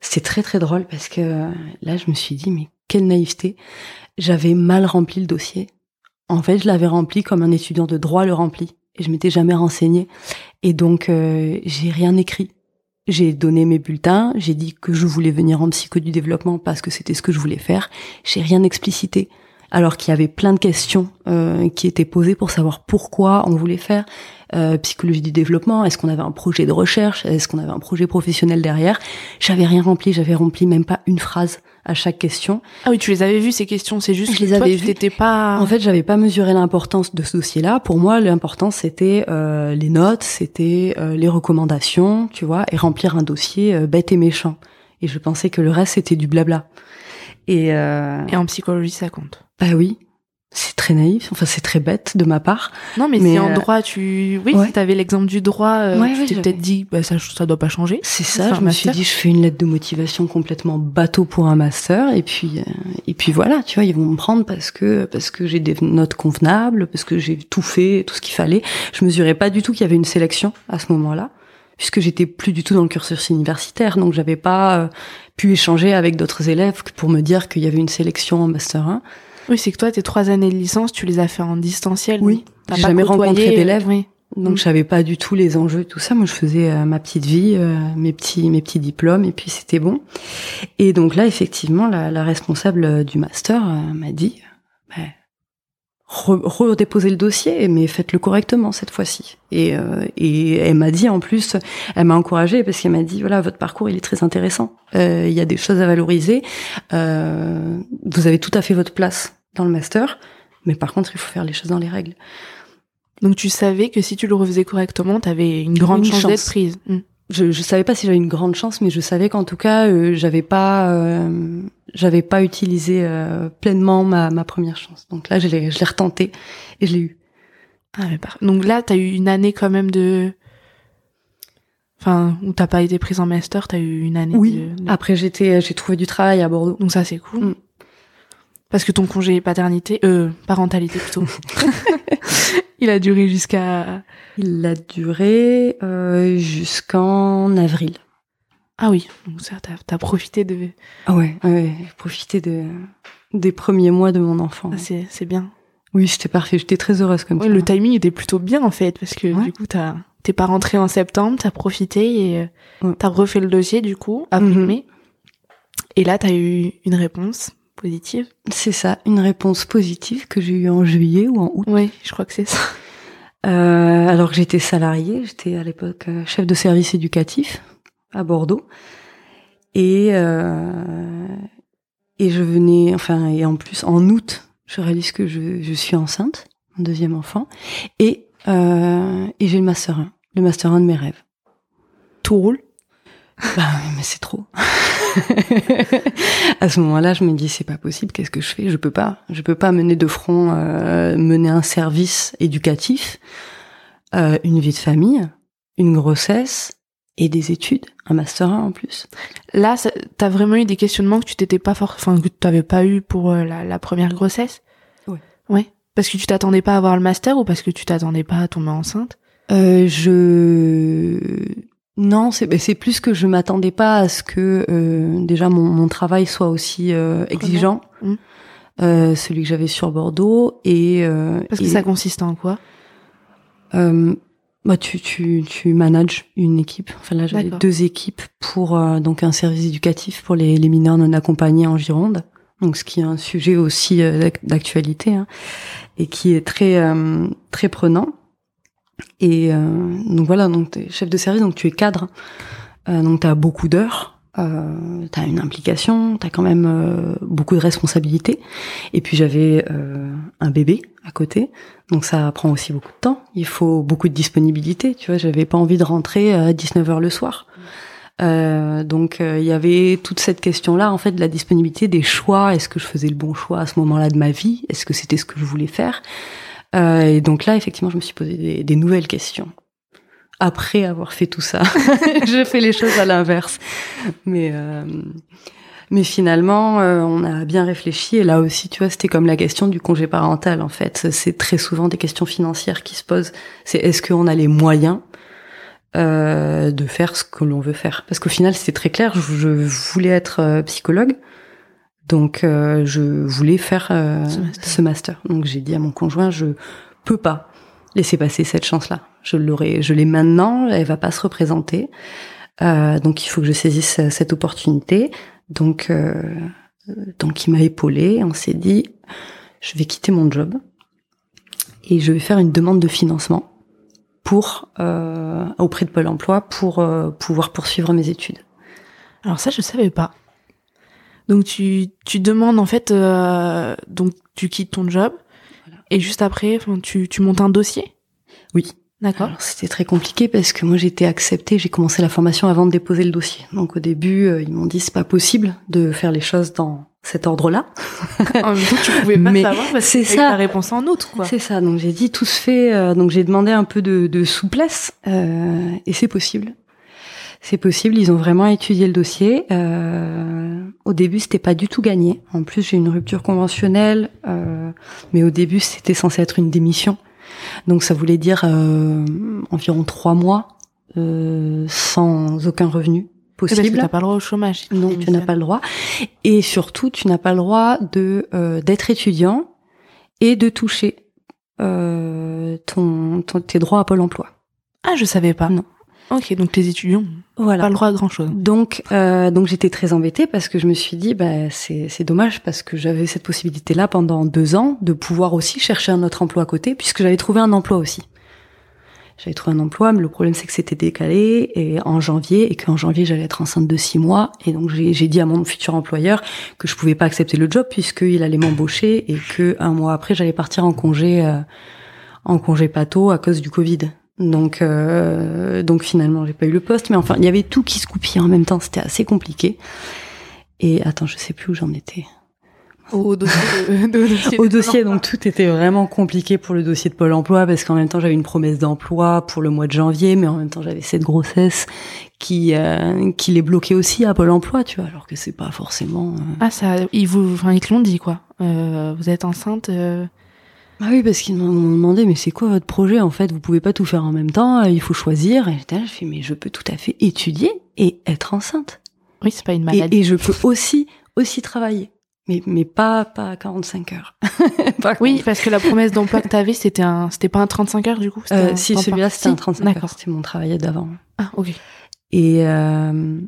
c'est très très drôle parce que là je me suis dit mais quelle naïveté. J'avais mal rempli le dossier. En fait, je l'avais rempli comme un étudiant de droit le remplit et je m'étais jamais renseignée. Et donc, euh, j'ai rien écrit. J'ai donné mes bulletins, j'ai dit que je voulais venir en psycho du développement parce que c'était ce que je voulais faire. J'ai rien explicité. Alors qu'il y avait plein de questions euh, qui étaient posées pour savoir pourquoi on voulait faire euh, psychologie du développement. Est-ce qu'on avait un projet de recherche Est-ce qu'on avait un projet professionnel derrière J'avais rien rempli. J'avais rempli même pas une phrase à chaque question. Ah oui, tu les avais vues ces questions. C'est juste Je que les toi, avais tu t'étais pas. En fait, j'avais pas mesuré l'importance de ce dossier-là. Pour moi, l'important c'était euh, les notes, c'était euh, les recommandations, tu vois, et remplir un dossier euh, bête et méchant. Et je pensais que le reste c'était du blabla. Et, euh, Et en psychologie, ça compte. bah oui, c'est très naïf. Enfin, c'est très bête de ma part. Non, mais, Mais, si en euh, droit, tu. Oui, ouais. si t'avais l'exemple du droit, euh, Ouais, tu t'es peut-être dit, bah, ça, ça doit pas changer. C'est ça. Je me suis dit, je fais une lettre de motivation complètement bateau pour un master, et puis euh, et puis voilà, tu vois, ils vont me prendre parce que parce que j'ai des notes convenables, parce que j'ai tout fait, tout ce qu'il fallait. Je mesurais pas du tout qu'il y avait une sélection à ce moment-là, puisque j'étais plus du tout dans le cursus universitaire, donc j'avais pas euh, pu échanger avec d'autres élèves pour me dire qu'il y avait une sélection en master 1. Oui, c'est que toi, tes trois années de licence, tu les as fait en distanciel. Oui. T'as jamais côtoyé, rencontré euh, d'élèves. Oui. Donc Mm. je savais pas du tout les enjeux, tout ça. Moi, je faisais euh, ma petite vie, euh, mes petits mes petits diplômes, et puis c'était bon. Et donc là, effectivement, la, la responsable du master euh, m'a dit, bah, re- redéposez le dossier, mais faites-le correctement cette fois-ci. Et, euh, et elle m'a dit en plus, elle m'a encouragée parce qu'elle m'a dit voilà, votre parcours il est très intéressant. Euh, Il y a des choses à valoriser. Euh, vous avez tout à fait votre place dans le master, mais par contre, il faut faire les choses dans les règles. Donc tu savais que si tu le refaisais correctement, t'avais une grande Une chance d'être chance. prise. Mm. je, je savais pas si j'avais une grande chance, mais je savais qu'en tout cas, euh, j'avais pas, euh, j'avais pas utilisé euh, pleinement ma, ma première chance. Donc là, je l'ai, je l'ai retenté et je l'ai eu. Ah, mais par- Donc là, t'as eu une année quand même de. Enfin, où t'as pas été prise en master, t'as eu une année de- Après, j'étais, j'ai trouvé du travail à Bordeaux. Donc ça, c'est cool. Mm. Parce que ton congé paternité, euh, parentalité plutôt, il a duré jusqu'à. Il a duré euh, jusqu'en avril. Ah oui, donc ça, t'as as profité de. Ah ouais, ouais, j'ai profité de des premiers mois de mon enfant. Ah, c'est c'est bien. Oui, c'était parfait. J'étais très heureuse comme Ouais, ça. le timing était plutôt bien en fait, parce que Ouais. du coup, t'as t'es pas rentré en septembre, t'as profité et euh, Ouais. t'as refait le dossier du coup, avril-mai. Et là, t'as eu une réponse positive. C'est ça, une réponse positive que j'ai eue en juillet ou en août. Oui, je crois que c'est ça. Euh, alors que j'étais salariée, j'étais à l'époque euh, chef de service éducatif à Bordeaux. Et, euh, et je venais, enfin, et en plus, en août, je réalise que je, je suis enceinte, mon deuxième enfant, et, euh, et j'ai le master 1, le master 1 de mes rêves. Tout roule. Bah, oui, mais c'est trop. à ce moment-là, je me dis c'est pas possible. Qu'est-ce que je fais? Je peux pas. Je peux pas mener de front, euh, mener un service éducatif, euh, une vie de famille, une grossesse et des études, un master 1 en plus. Là, t'as vraiment eu des questionnements que tu t'étais pas fort, enfin que t'avais pas eu pour euh, la, la première grossesse? Ouais. Ouais. Parce que tu t'attendais pas à avoir le master ou parce que tu t'attendais pas à tomber enceinte? Euh, je non, c'est ben, c'est plus que je m'attendais pas à ce que euh, déjà mon, mon travail soit aussi euh, exigeant, Mm. euh, celui que j'avais sur Bordeaux et euh, Parce que et- ça consiste en quoi? Euh, bah tu, tu, tu manages une équipe. Enfin là, j'avais deux équipes pour euh, donc un service éducatif pour les, les mineurs non accompagnés en Gironde. Donc ce qui est un sujet aussi d'ac- d'actualité hein, et qui est très euh, très prenant. Et euh, donc voilà, donc chef de service, donc tu es cadre. Euh, donc tu as beaucoup d'heures euh, t'as une implication, t'as quand même euh, beaucoup de responsabilités. Et puis j'avais euh, un bébé à côté, donc ça prend aussi beaucoup de temps. Il faut beaucoup de disponibilité. Tu vois, j'avais pas envie de rentrer à 19 h le soir. Euh, donc il y avait toute cette question-là, en fait, de la disponibilité, des choix. Est-ce que je faisais le bon choix à ce moment-là de ma vie? Est-ce que c'était ce que je voulais faire? Et donc là, effectivement, je me suis posé des, nouvelles questions après avoir fait tout ça. je fais les choses à l'inverse. Mais euh, mais finalement, euh, on a bien réfléchi et là aussi, tu vois, c'était comme la question du congé parental en fait. C'est très souvent des questions financières qui se posent. C'est est-ce qu'on a les moyens euh, de faire ce que l'on veut faire? Parce qu'au final, c'était très clair. Je, voulais être euh, psychologue. Donc, je voulais faire ce master. ce master. Donc, j'ai dit à mon conjoint, je peux pas laisser passer cette chance-là. Je l'aurai, je l'ai maintenant, elle va pas se représenter. Euh, donc il faut que je saisisse cette opportunité. Donc euh, donc il m'a épaulé. On s'est dit, je vais quitter mon job et je vais faire une demande de financement pour euh, auprès de Pôle Emploi pour euh, pouvoir poursuivre mes études. Alors ça je savais pas. Donc tu tu demandes en fait euh, donc tu quittes ton job et juste après tu tu montes un dossier. Oui. D'accord. C'était très compliqué parce que moi j'étais acceptée, j'ai commencé la formation avant de déposer le dossier. Donc au début, euh, ils m'ont dit c'est pas possible de faire les choses dans cet ordre-là. en même temps, tu pouvais pas Mais savoir parce que ça. la réponse en outre, quoi. C'est ça. Donc j'ai dit tout se fait. Euh, donc j'ai demandé un peu de, de souplesse euh, et c'est possible. C'est possible. Ils ont vraiment étudié le dossier. Euh, au début, c'était pas du tout gagné. En plus, j'ai une rupture conventionnelle, euh, mais au début, c'était censé être une démission. Donc ça voulait dire euh, environ trois mois sans aucun revenu possible. Parce que t'as pas le droit au chômage. Non, tu n'as pas le droit. Et surtout, tu n'as pas le droit de d'être étudiant et de toucher ton, ton, tes droits à Pôle Emploi. Ah, je savais pas. Non. Ok, donc les étudiants, voilà. pas le droit à grand chose. Donc, euh, donc j'étais très embêtée parce que je me suis dit, bah, c'est, c'est dommage parce que j'avais cette possibilité-là pendant deux ans de pouvoir aussi chercher un autre emploi à côté puisque j'avais trouvé un emploi aussi. J'avais trouvé un emploi, mais le problème c'est que c'était décalé et en janvier et qu'en janvier j'allais être enceinte de six mois et donc j'ai, j'ai dit à mon futur employeur que je pouvais pas accepter le job puisqu'il allait m'embaucher et que un mois après j'allais partir en congé, euh, en congé pato à cause du Covid. Donc, euh, donc finalement, j'ai pas eu le poste, mais enfin, il y avait tout qui se coupait en même temps. C'était assez compliqué. Et attends, je sais plus où j'en étais. Au dossier, de, dossier, au dossier donc tout était vraiment compliqué pour le dossier de Pôle Emploi parce qu'en même temps j'avais une promesse d'emploi pour le mois de janvier, mais en même temps j'avais cette grossesse qui euh, qui les bloquait aussi à Pôle Emploi, tu vois, alors que c'est pas forcément. Euh... Ah ça, ils vous, enfin ils te l'ont dit quoi. Euh, vous êtes enceinte. Euh, ah oui, parce qu'ils m'ont demandé, mais c'est quoi votre projet en fait? Vous pouvez pas tout faire en même temps, il faut choisir. Et là, je fais, mais je peux tout à fait étudier et être enceinte. Oui, c'est pas une maladie. Et, et, je peux aussi aussi travailler, mais mais pas pas à 45 heures. oui, parce que la promesse d'emploi que t'avais, c'était un, c'était pas un 35 heures du coup. Euh, si celui-là, c'était un 35 heures. C'était mon travail d'avant. Ah ok. Et euh,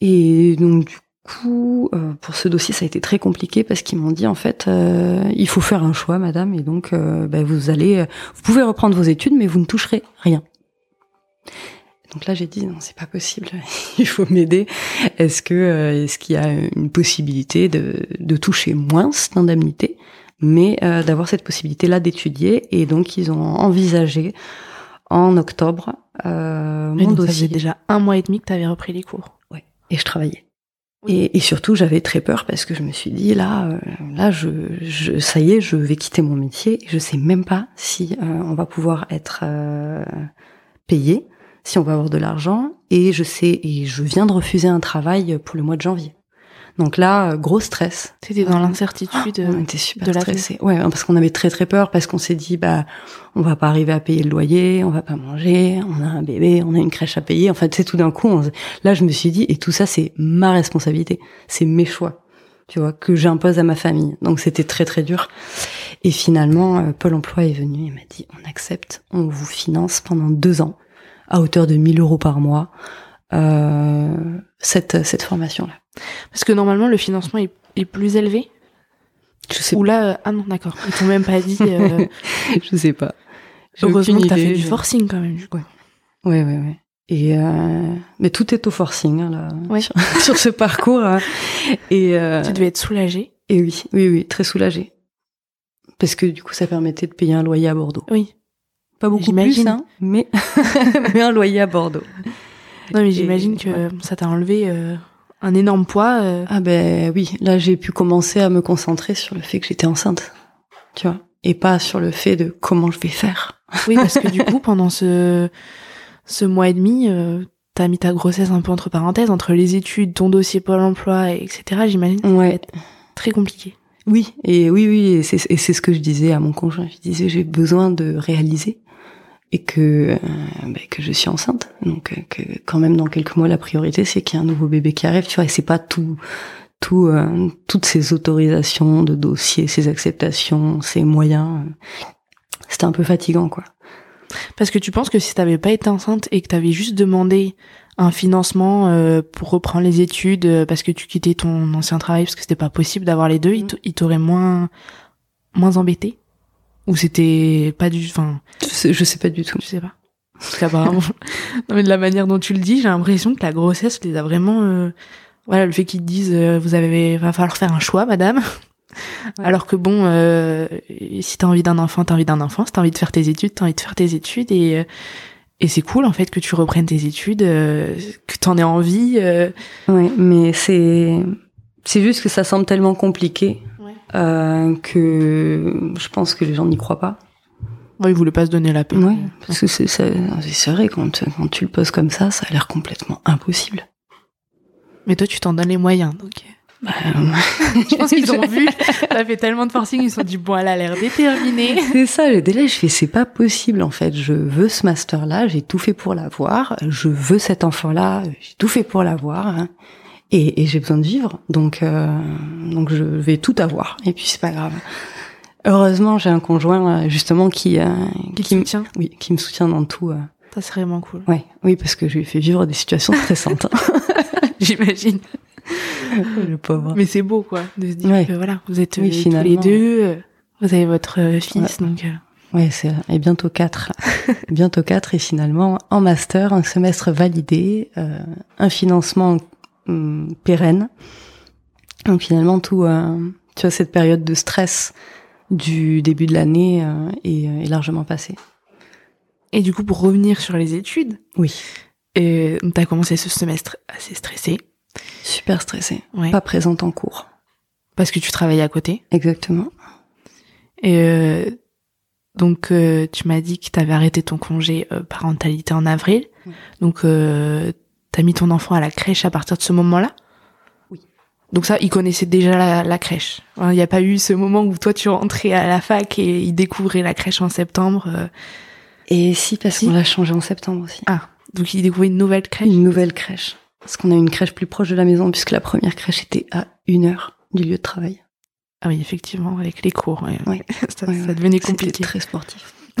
et donc du coup, euh, pour ce dossier, ça a été très compliqué parce qu'ils m'ont dit en fait, euh, il faut faire un choix, madame, et donc euh, bah, vous allez, vous pouvez reprendre vos études, mais vous ne toucherez rien. Donc là, j'ai dit non, c'est pas possible. il faut m'aider. Est-ce que, est-ce qu'il y a une possibilité de, de toucher moins d'indemnité, mais d'avoir cette possibilité-là d'étudier? Et donc, ils ont envisagé en octobre mon dossier. Ça faisait déjà un mois et demi que tu avais repris les cours. Ouais. Et je travaillais. Et, et, surtout, j'avais très peur parce que je me suis dit là, euh, là, je, je, ça y est, je vais quitter mon métier. Je sais même pas si euh, on va pouvoir être euh, payé, si on va avoir de l'argent. Et je sais, et je viens de refuser un travail pour le mois de janvier. Donc là, gros stress. T'étais dans l'incertitude. on était super stressés. Ouais, parce qu'on avait très très peur parce qu'on s'est dit bah on va pas arriver à payer le loyer, on va pas manger, on a un bébé, on a une crèche à payer. En fait, c'est tout d'un coup. Là, je me suis dit et tout ça, c'est ma responsabilité, c'est mes choix, tu vois, que j'impose à ma famille. Donc c'était très très dur. Et finalement, Pôle Emploi est venu et m'a dit on accepte, on vous finance pendant deux ans à hauteur de 1000 euros par mois euh, cette cette formation là. Parce que normalement, le financement est, est plus élevé. Je sais. Ou là, euh, ah non, d'accord. Ils t'ont même pas dit. Euh... je sais pas. Heureusement que t'as fait du forcing quand même. Du coup. Ouais, ouais, ouais. Et euh, mais tout est au forcing hein, là, Ouais. sur, sur ce parcours. hein. Et, euh, Tu devais être soulagée. et oui, oui, oui, très soulagée. Parce que du coup, ça permettait de payer un loyer à Bordeaux. Oui. Pas beaucoup plus, hein, mais mais un loyer à Bordeaux. Non, mais j'imagine que ouais. ça t'a enlevé euh, un énorme poids. euh. Ah ben oui, là j'ai pu commencer à me concentrer sur le fait que j'étais enceinte, tu vois, et pas sur le fait de comment je vais faire. Oui, parce que du coup, pendant ce, ce mois et demi, euh, t'as mis ta grossesse un peu entre parenthèses, entre les études, ton dossier Pôle emploi, et etc. J'imagine que ça va Ouais. être très compliqué. Oui, et oui, oui, et c'est et c'est ce que je disais à mon conjoint. Je disais j'ai besoin de réaliser et que euh, ben, que je suis enceinte. Donc euh, que quand même dans quelques mois la priorité c'est qu'il y a un nouveau bébé qui arrive, tu vois. Et c'est pas tout tout euh, toutes ces autorisations de dossiers, ces acceptations, ces moyens. euh, C'était un peu fatigant quoi. Parce que tu penses que si t'avais pas été enceinte et que t'avais juste demandé un financement euh, pour reprendre les études parce que tu quittais ton ancien travail parce que c'était pas possible d'avoir les deux, il il t'aurait moins moins embêté ou c'était pas du enfin Je sais, je sais pas du tout. je sais pas parce qu'apparemment non mais de la manière dont tu le dis j'ai l'impression que la grossesse les a vraiment euh, voilà le fait qu'ils te disent euh, vous avez va falloir faire un choix madame Ouais. alors que bon euh, si t'as envie d'un enfant t'as envie d'un enfant si t'as envie de faire tes études t'as envie de faire tes études et et c'est cool en fait que tu reprennes tes études euh, que t'en aies envie euh. Ouais, mais c'est c'est juste que ça semble tellement compliqué. Euh, que je pense que les gens n'y croient pas. ouais ils voulaient pas se donner la peine Ouais, parce que c'est vrai quand quand tu le poses comme ça, ça a l'air complètement impossible. mais toi tu t'en donnes les moyens donc Bah, je pense qu'ils ont vu t'as fait tellement de forcing ils se sont dit bon elle a l'air déterminée c'est ça, le délai, je fais c'est pas possible en fait. Je veux ce master là, j'ai tout fait pour l'avoir. Je veux cet enfant là, j'ai tout fait pour l'avoir. Et, et j'ai besoin de vivre, donc euh, donc je vais tout avoir. Et puis c'est pas grave. Heureusement, j'ai un conjoint euh, justement qui euh, qui me- soutient oui, qui me soutient dans tout. euh. ça serait vraiment cool Ouais, oui, parce que je lui ai fait vivre des situations stressantes. hein. j'imagine le pauvre. Mais c'est beau, quoi, de se dire Ouais. que voilà, vous êtes Oui, euh, tous les deux, vous avez votre fils, donc Ouais, c'est et bientôt quatre, bientôt quatre et finalement en master, un semestre validé, euh, un financement hum, pérenne. Donc finalement tout, euh, tu vois, cette période de stress du début de l'année euh, est, est largement passée. et du coup pour revenir sur les études, Oui, euh, t'as commencé ce semestre assez stressé, super stressée, ouais, pas présente en cours. parce que tu travaillais à côté. Exactement. Et euh, donc euh, tu m'as dit que t'avais arrêté ton congé euh, parentalité en avril, Oui. donc euh, t'as mis ton enfant à la crèche à partir de ce moment-là? Oui. Donc ça, il connaissait déjà la, la crèche. Il n'y a pas eu ce moment où toi tu rentrais à la fac et il découvrait la crèche en septembre. euh, Et si parce Si. qu'on l'a changé en septembre aussi. Ah, donc il découvrait une nouvelle crèche? Une nouvelle crèche. Parce qu'on a une crèche plus proche de la maison, puisque la première crèche était à une heure du lieu de travail. Ah oui, effectivement, avec les cours, ouais. Ouais. ça, Ouais, ça devenait C'était compliqué. très sportif.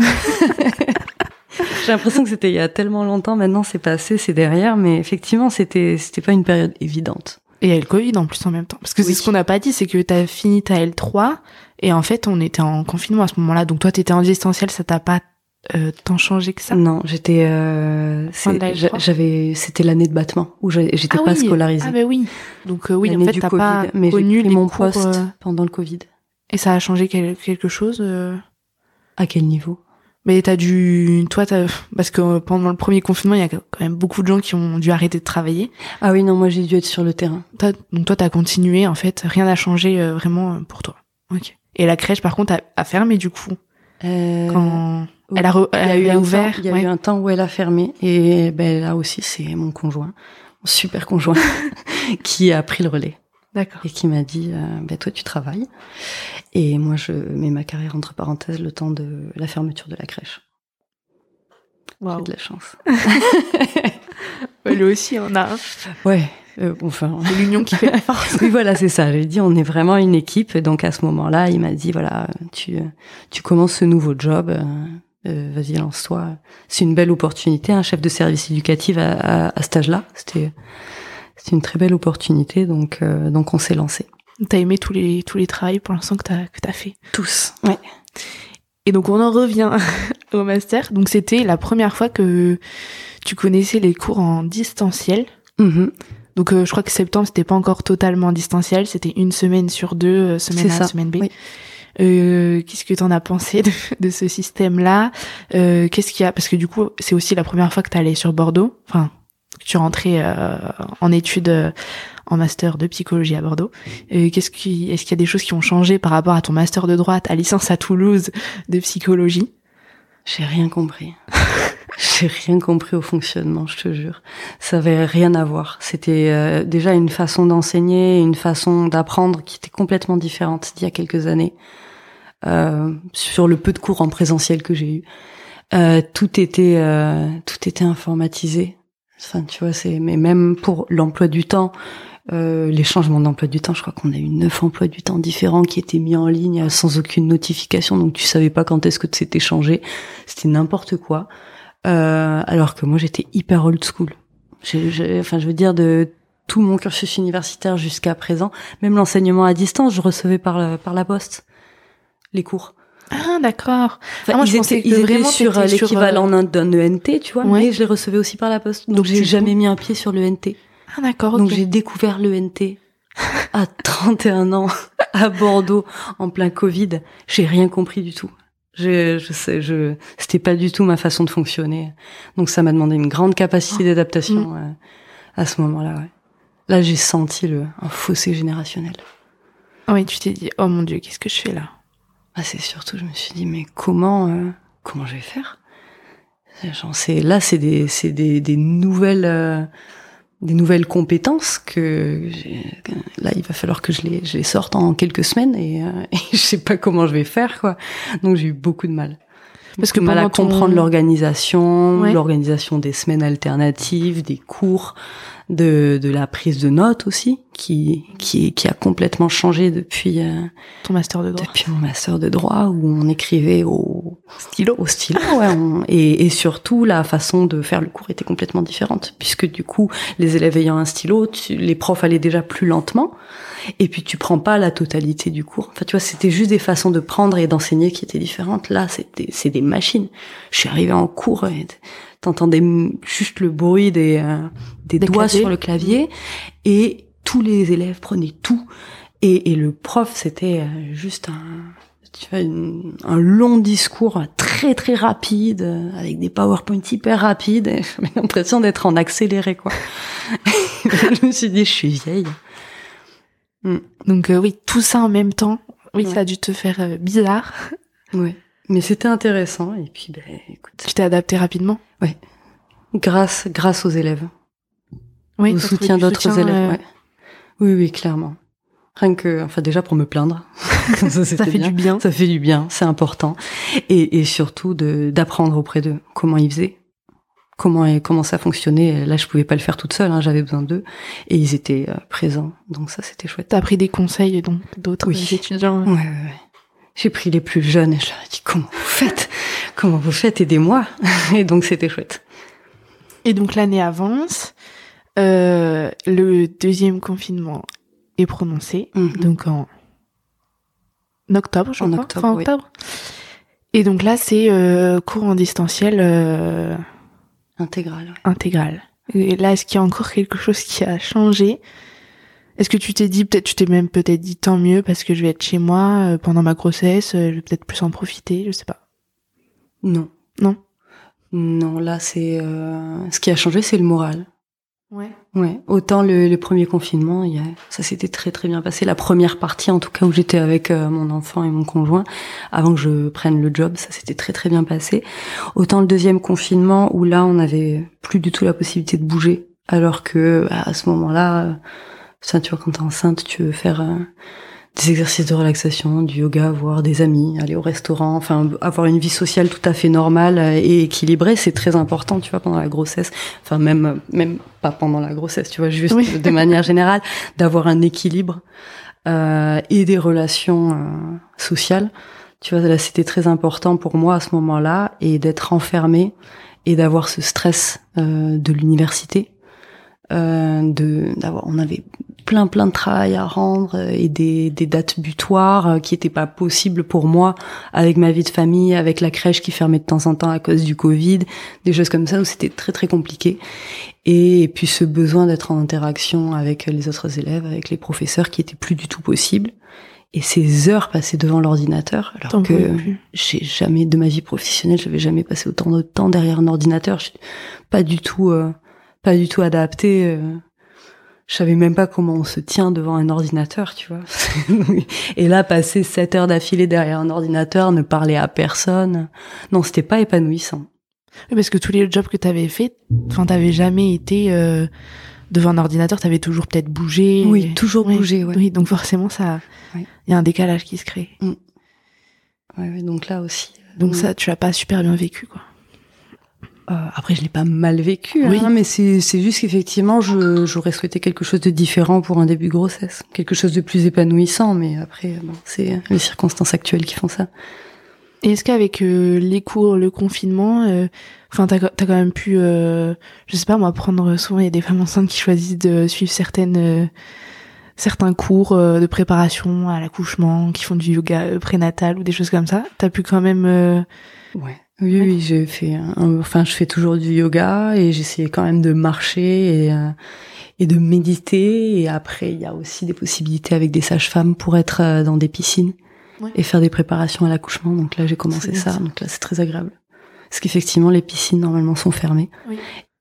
J'ai l'impression que c'était il y a tellement longtemps, maintenant c'est passé, c'est derrière, mais effectivement c'était c'était pas une période évidente. Et il y a le Covid en plus en même temps. Parce que c'est ce qu'on n'a pas dit, c'est que t'as fini ta L3 et en fait on était en confinement à ce moment-là. Donc toi t'étais en distanciel, ça t'a pas euh, tant changé que ça? Non, j'étais euh, Fin de c'est- la j'a- L3. j'avais c'était l'année de battement où j'étais Ah pas oui. scolarisée. Ah bah oui. Donc euh, oui, en fait t'as pas mais connu les mon cours, poste pendant le Covid. et ça a changé quel- quelque chose. À quel niveau? Mais t'as dû, toi, t'as, parce que pendant le premier confinement, il y a quand même beaucoup de gens qui ont dû arrêter de travailler. Ah oui, non, moi j'ai dû être sur le terrain. Toi- donc toi, t'as continué, en fait, rien n'a changé euh, vraiment euh, pour toi. Ok. Et la crèche, par contre, a, a fermé du coup. Euh, Quand oui. elle a, re- elle Il y a, eu ouvert. Il y a ouais. eu un temps où elle a fermé et ben là aussi c'est mon conjoint, mon super conjoint, qui a pris le relais D'accord. et qui m'a dit euh, ben toi tu travailles et moi je mets ma carrière entre parenthèses le temps de la fermeture de la crèche. J'ai Wow. de la chance. Lui aussi, on a un. Ouais, euh, enfin. C'est l'union qui fait la force. Oui, voilà, c'est ça. J'ai dit, on est vraiment une équipe. Donc, à ce moment-là, il m'a dit, voilà, tu, tu commences ce nouveau job. euh, Vas-y, lance-toi. C'est une belle opportunité. Un chef de service éducatif à, à, à cet âge-là, c'était, c'était une très belle opportunité. Donc, euh, donc, on s'est lancé. T'as aimé tous les tous les travails pour l'instant que t'as que t'as fait? Tous. Ouais. Et donc on en revient au master. Donc c'était la première fois que tu connaissais les cours en distanciel. Mhm. Donc euh, je crois que septembre c'était pas encore totalement distanciel, c'était une semaine sur deux, euh, semaine C'est A, ça, semaine B. oui. Euh, qu'est-ce que t'en as pensé de, de ce système-là? Euh, Qu'est-ce qu'il y a? Parce que du coup c'est aussi la première fois que t'allais sur Bordeaux, enfin que tu rentrais euh, en études euh, en master de psychologie à Bordeaux. Euh, qu'est-ce qui Est-ce qu'il y a des choses qui ont changé par rapport à ton master de droite, à licence à Toulouse de psychologie? J'ai rien compris. J'ai rien compris au fonctionnement, je te jure. Ça avait rien à voir. C'était euh, déjà une façon d'enseigner, une façon d'apprendre qui était complètement différente d'il y a quelques années. Euh, sur le peu de cours en présentiel que j'ai eu, euh, tout était euh, tout était informatisé. Enfin, tu vois, c'est mais même pour l'emploi du temps, euh, les changements d'emploi du temps, je crois qu'on a eu neuf emplois du temps différents qui étaient mis en ligne euh, sans aucune notification, donc tu savais pas quand est-ce que c'était changé. C'était n'importe quoi. Euh, alors que moi j'étais hyper old school. Enfin, je veux dire de tout mon cursus universitaire jusqu'à présent, même l'enseignement à distance, je recevais par la, par la poste les cours. Ah d'accord. Enfin, Ah, moi, je ils pensais étaient vraiment sur euh, sur, l'équivalent d'un- d'un ENT, tu vois, Ouais. mais je les recevais aussi par la poste. Donc, Donc, j'ai jamais mis un pied sur l'ENT. Ah d'accord. Donc j'ai découvert l'ENT à 31 ans à Bordeaux en plein Covid. J'ai rien compris du tout. Je, je sais, je, c'était pas du tout ma façon de fonctionner. Donc ça m'a demandé une grande capacité d'adaptation euh, à ce moment-là. Ouais. Là, j'ai senti le un fossé générationnel. Ah oui, tu t'es dit oh mon dieu, qu'est-ce que je fais là? Ah, c'est surtout, je me suis dit, mais comment, euh, comment je vais faire? Genre, là, c'est des, c'est des, des nouvelles, euh, des nouvelles compétences que, là, il va falloir que je les, je les sorte en quelques semaines et, euh, et je sais pas comment je vais faire, quoi. Donc, j'ai eu beaucoup de mal. Parce que mal à ton- comprendre l'organisation, Ouais. l'organisation des semaines alternatives, des cours, de, de la prise de notes aussi, qui, qui, qui a complètement changé depuis, euh, ton master de droit. depuis mon master de droit où on écrivait au Stylo. au stylo ouais, on- et, et surtout la façon de faire le cours était complètement différente puisque du coup les élèves ayant un stylo tu- les profs allaient déjà plus lentement et puis tu prends pas la totalité du cours enfin tu vois c'était juste des façons de prendre et d'enseigner qui étaient différentes là c'était c'est des machines je suis arrivée en cours et t'entendais juste le bruit des euh, des, Des doigts claviers. sur le clavier et tous les élèves prenaient tout et, et le prof c'était euh, juste un tu vois, une- un long discours très très rapide, avec des PowerPoint hyper rapides. J'avais l'impression d'être en accéléré, quoi. je me suis dit, je suis vieille. Donc euh, oui, tout ça en même temps. Oui, Ouais. ça a dû te faire euh, bizarre. Ouais. Mais c'était intéressant. Et puis, ben, écoute, Tu t'es adapté rapidement. grâce, grâce aux élèves, Oui. au soutien d'autres élèves. euh, ouais. Oui, oui, clairement. Rien que, enfin, déjà pour me plaindre. ça, fait bien. du bien. Ça fait du bien, c'est important. Et, et surtout de d'apprendre auprès d'eux comment ils faisaient, comment comment ça fonctionnait. Là, je pouvais pas le faire toute seule, hein, j'avais besoin d'eux, et ils étaient euh, présents. Donc ça, c'était chouette. T'as pris des conseils donc d'autres Oui. étudiants. Ouais, ouais, ouais. J'ai pris les plus jeunes et je leur ai dit comment vous faites, comment vous faites, aidez-moi. Et donc c'était chouette. Et donc l'année avance. Euh, le deuxième confinement est prononcé. Mhm. Donc en octobre, je En crois. octobre, fin oui. octobre. Et donc là, c'est euh, cours en distanciel euh, Intégral. ouais. intégral. Et là, est-ce qu'il y a encore quelque chose qui a changé? Est-ce que tu t'es dit, peut-être, tu t'es même peut-être dit tant mieux parce que je vais être chez moi euh, pendant ma grossesse, euh, je vais peut-être plus en profiter, je sais pas. Non. Non? Non, là c'est euh, ce qui a changé, c'est le moral. Ouais. Ouais, autant le, le premier confinement, il y a, ça s'était très très bien passé. La première partie, en tout cas, où j'étais avec euh, mon enfant et mon conjoint, avant que je prenne le job, ça s'était très très bien passé. Autant le deuxième confinement, où là, on avait plus du tout la possibilité de bouger, alors que bah, à ce moment-là, euh, ça, tu vois, quand t'es enceinte, tu veux faire euh, des exercices de relaxation, du yoga, voir des amis, aller au restaurant, enfin avoir une vie sociale tout à fait normale euh, et équilibrée, c'est très important, tu vois, pendant la grossesse. Enfin même même pas pendant la grossesse, tu vois, juste Oui. de manière générale, d'avoir un équilibre euh, et des relations euh, sociales. Tu vois, là c'était très important pour moi à ce moment-là et d'être enfermée et d'avoir ce stress euh, de l'université euh, de d'avoir on avait plein plein de travail à rendre et des, des dates butoirs euh, qui étaient pas possibles pour moi avec ma vie de famille, avec la crèche qui fermait de temps en temps à cause du Covid, des choses comme ça où c'était très très compliqué. Et, puis ce besoin d'être en interaction avec les autres élèves, avec les professeurs qui était plus du tout possible. Et ces heures passées devant l'ordinateur, alors que j'ai jamais de ma vie professionnelle, j'avais jamais passé autant de temps derrière un ordinateur. Je suis pas du tout, euh, pas du tout adapté. Euh, je savais même pas comment on se tient devant un ordinateur, tu vois. et là, passer sept heures d'affilée derrière un ordinateur, ne parler à personne, non, c'était pas épanouissant. parce que tous les jobs que tu avais fait, enfin, t'avais jamais été euh, devant un ordinateur, t'avais toujours peut-être bougé. Oui, toujours bougé, ouais. Oui, donc forcément, ça, il y a un décalage qui se crée. Mm. Ouais, donc là aussi. Donc ça, tu l'as pas super bien vécu, quoi. Euh, après, je l'ai pas mal vécu, hein, mais c'est juste qu'effectivement, j'aurais souhaité quelque chose de différent pour un début de grossesse, quelque chose de plus épanouissant. Mais après, bon, c'est les circonstances actuelles qui font ça. Et est-ce qu'avec euh, les cours, le confinement, euh, enfin, t'as as quand même pu, je sais pas moi, prendre souvent il y a des femmes enceintes qui choisissent de suivre certaines certains cours de préparation à l'accouchement, qui font du yoga prénatal ou des choses comme ça. T'as pu quand même ouais oui, oui, j'ai fait, enfin, je fais toujours du yoga et j'essayais quand même de marcher et, euh, et de méditer. Et après, il y a aussi des possibilités avec des sages-femmes pour être euh, dans des piscines et faire des préparations à l'accouchement. Donc là, j'ai commencé ça. Donc là, c'est très agréable. Parce qu'effectivement, les piscines normalement sont fermées. Oui.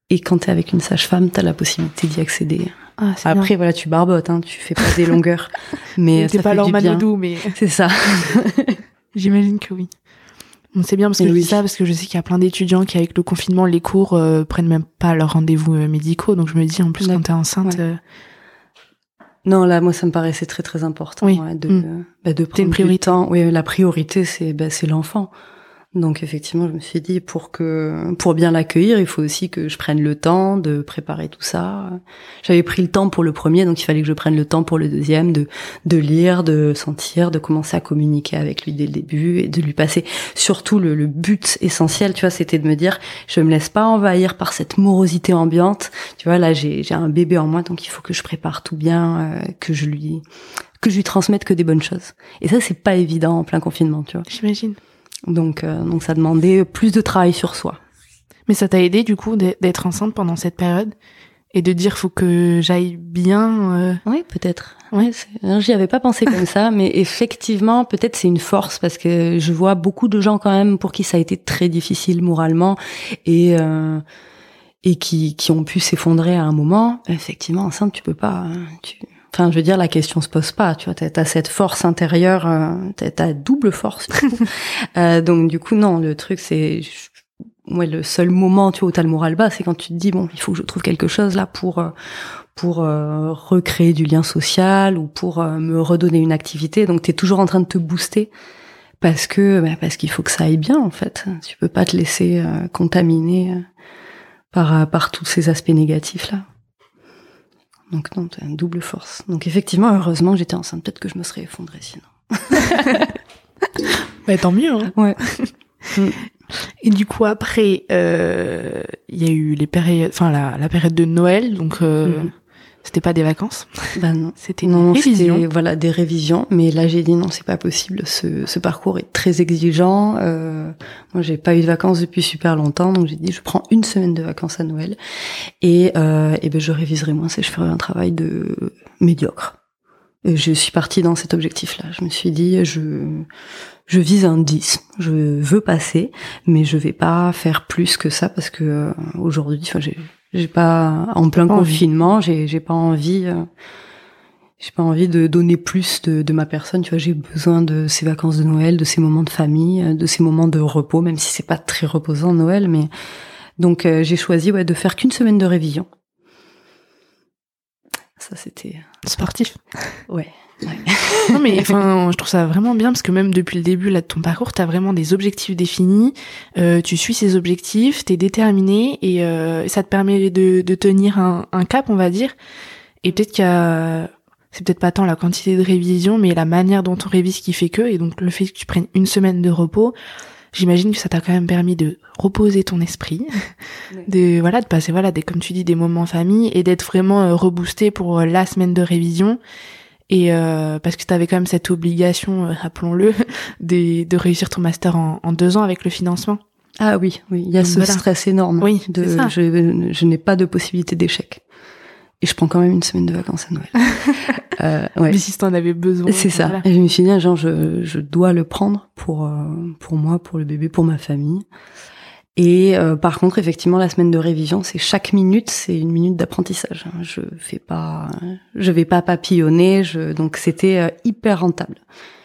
Et quand t'es avec une sage-femme, t'as la possibilité d'y accéder. Ah, Après, voilà, tu barbotes, hein, tu fais pas des longueurs, mais ça pas fait du bien. mais c'est ça. J'imagine que oui. C'est bien parce que je dis ça parce que je sais qu'il y a plein d'étudiants qui avec le confinement les cours euh, prennent même pas leurs rendez-vous euh, médicaux. Donc je me dis en plus quand t'es enceinte euh, non là moi ça me paraissait très très important de mm. bah, de prendre une priorité. temps. Oui la priorité c'est bah, c'est l'enfant donc effectivement, je me suis dit pour que pour bien l'accueillir, il faut aussi que je prenne le temps de préparer tout ça. J'avais pris le temps pour le premier, donc il fallait que je prenne le temps pour le deuxième de de lire, de sentir, de commencer à communiquer avec lui dès le début et de lui passer surtout le, le but essentiel, tu vois, c'était de me dire je me laisse pas envahir par cette morosité ambiante. Tu vois, là j'ai j'ai un bébé en moi, donc il faut que je prépare tout bien, euh, que je lui que je lui transmette que des bonnes choses. Et ça c'est pas évident en plein confinement, tu vois. J'imagine. Donc, euh, donc ça demandait plus de travail sur soi. Mais ça t'a aidé du coup d'être enceinte pendant cette période et de dire faut que j'aille bien. Euh... Oui, peut-être. Ouais, j'y avais pas pensé comme ça, mais effectivement, peut-être c'est une force parce que je vois beaucoup de gens quand même pour qui ça a été très difficile moralement et euh, et qui qui ont pu s'effondrer à un moment. Effectivement, enceinte, tu peux pas. Hein, tu Enfin, je veux dire, la question se pose pas. Tu vois, t'as as cette force intérieure, euh, t'as double force. euh, donc du coup, non, le truc c'est, ouais, le seul moment, tu vois, où t'as le moral bas, c'est quand tu te dis bon, il faut que je trouve quelque chose là pour euh, pour euh, recréer du lien social ou pour euh, me redonner une activité. Donc t'es toujours en train de te booster parce que bah, parce qu'il faut que ça aille bien en fait. Tu peux pas te laisser contaminer par par tous ces aspects négatifs là. Donc non, t'as une double force. Donc effectivement, heureusement, j'étais enceinte. Peut-être que je me serais effondrée sinon. bah, tant mieux. Hein. Ouais. Et du coup après, euh, il y a eu les périodes, enfin la, la, période de Noël, donc euh, mm-hmm. C'était pas des vacances Ben non. C'était une révision. Voilà, des révisions. Mais là, j'ai dit non, c'est pas possible. Ce, ce, parcours est très exigeant. Euh, moi, j'ai pas eu de vacances depuis super longtemps, donc j'ai dit je prends une semaine de vacances à Noël et, euh, et ben je réviserai moins si je ferai un travail de médiocre. Et je suis partie dans cet objectif-là. Je me suis dit je je vise un 10. Je veux passer, mais je vais pas faire plus que ça parce que euh, aujourd'hui, enfin, j'ai j'ai pas en plein confinement, j'ai j'ai pas envie euh, j'ai pas envie de donner plus de, de ma personne, tu vois, j'ai besoin de ces vacances de Noël, de ces moments de famille, euh, de ces moments de repos même si c'est pas très reposant Noël mais donc euh, j'ai choisi ouais de faire qu'une semaine de révision. Ça c'était sportif. Ouais. Non mais enfin, je trouve ça vraiment bien parce que même depuis le début là de ton parcours, tu as vraiment des objectifs définis. Euh, tu suis ces objectifs, t'es déterminé et euh, ça te permet de, de tenir un, un, cap, on va dire. Et peut-être qu'il y a, c'est peut-être pas tant la quantité de révision, mais la manière dont on révise qui fait que. Et donc le fait que tu prennes une semaine de repos, j'imagine que ça t'a quand même permis de reposer ton esprit, de voilà, de passer voilà, des comme tu dis des moments en famille et d'être vraiment euh, reboosté pour euh, la semaine de révision. Et euh, parce que tu avais quand même cette obligation, euh, rappelons-le, de, de réussir ton master en, en deux ans avec le financement. Ah oui, oui, il y a ce stress énorme. Oui, de, ça. je, je n'ai pas de possibilité d'échec. Et je prends quand même une semaine de vacances à Noël. euh, ouais. Mais si t'en avais besoin. C'est ça. voilà. Et je me suis dit, genre, je, je dois le prendre pour, euh, pour moi, pour le bébé, pour ma famille. Et euh, par contre, effectivement, la semaine de révision, c'est chaque minute, c'est une minute d'apprentissage. Je fais pas, je vais pas papillonner. Je, donc c'était euh, hyper rentable.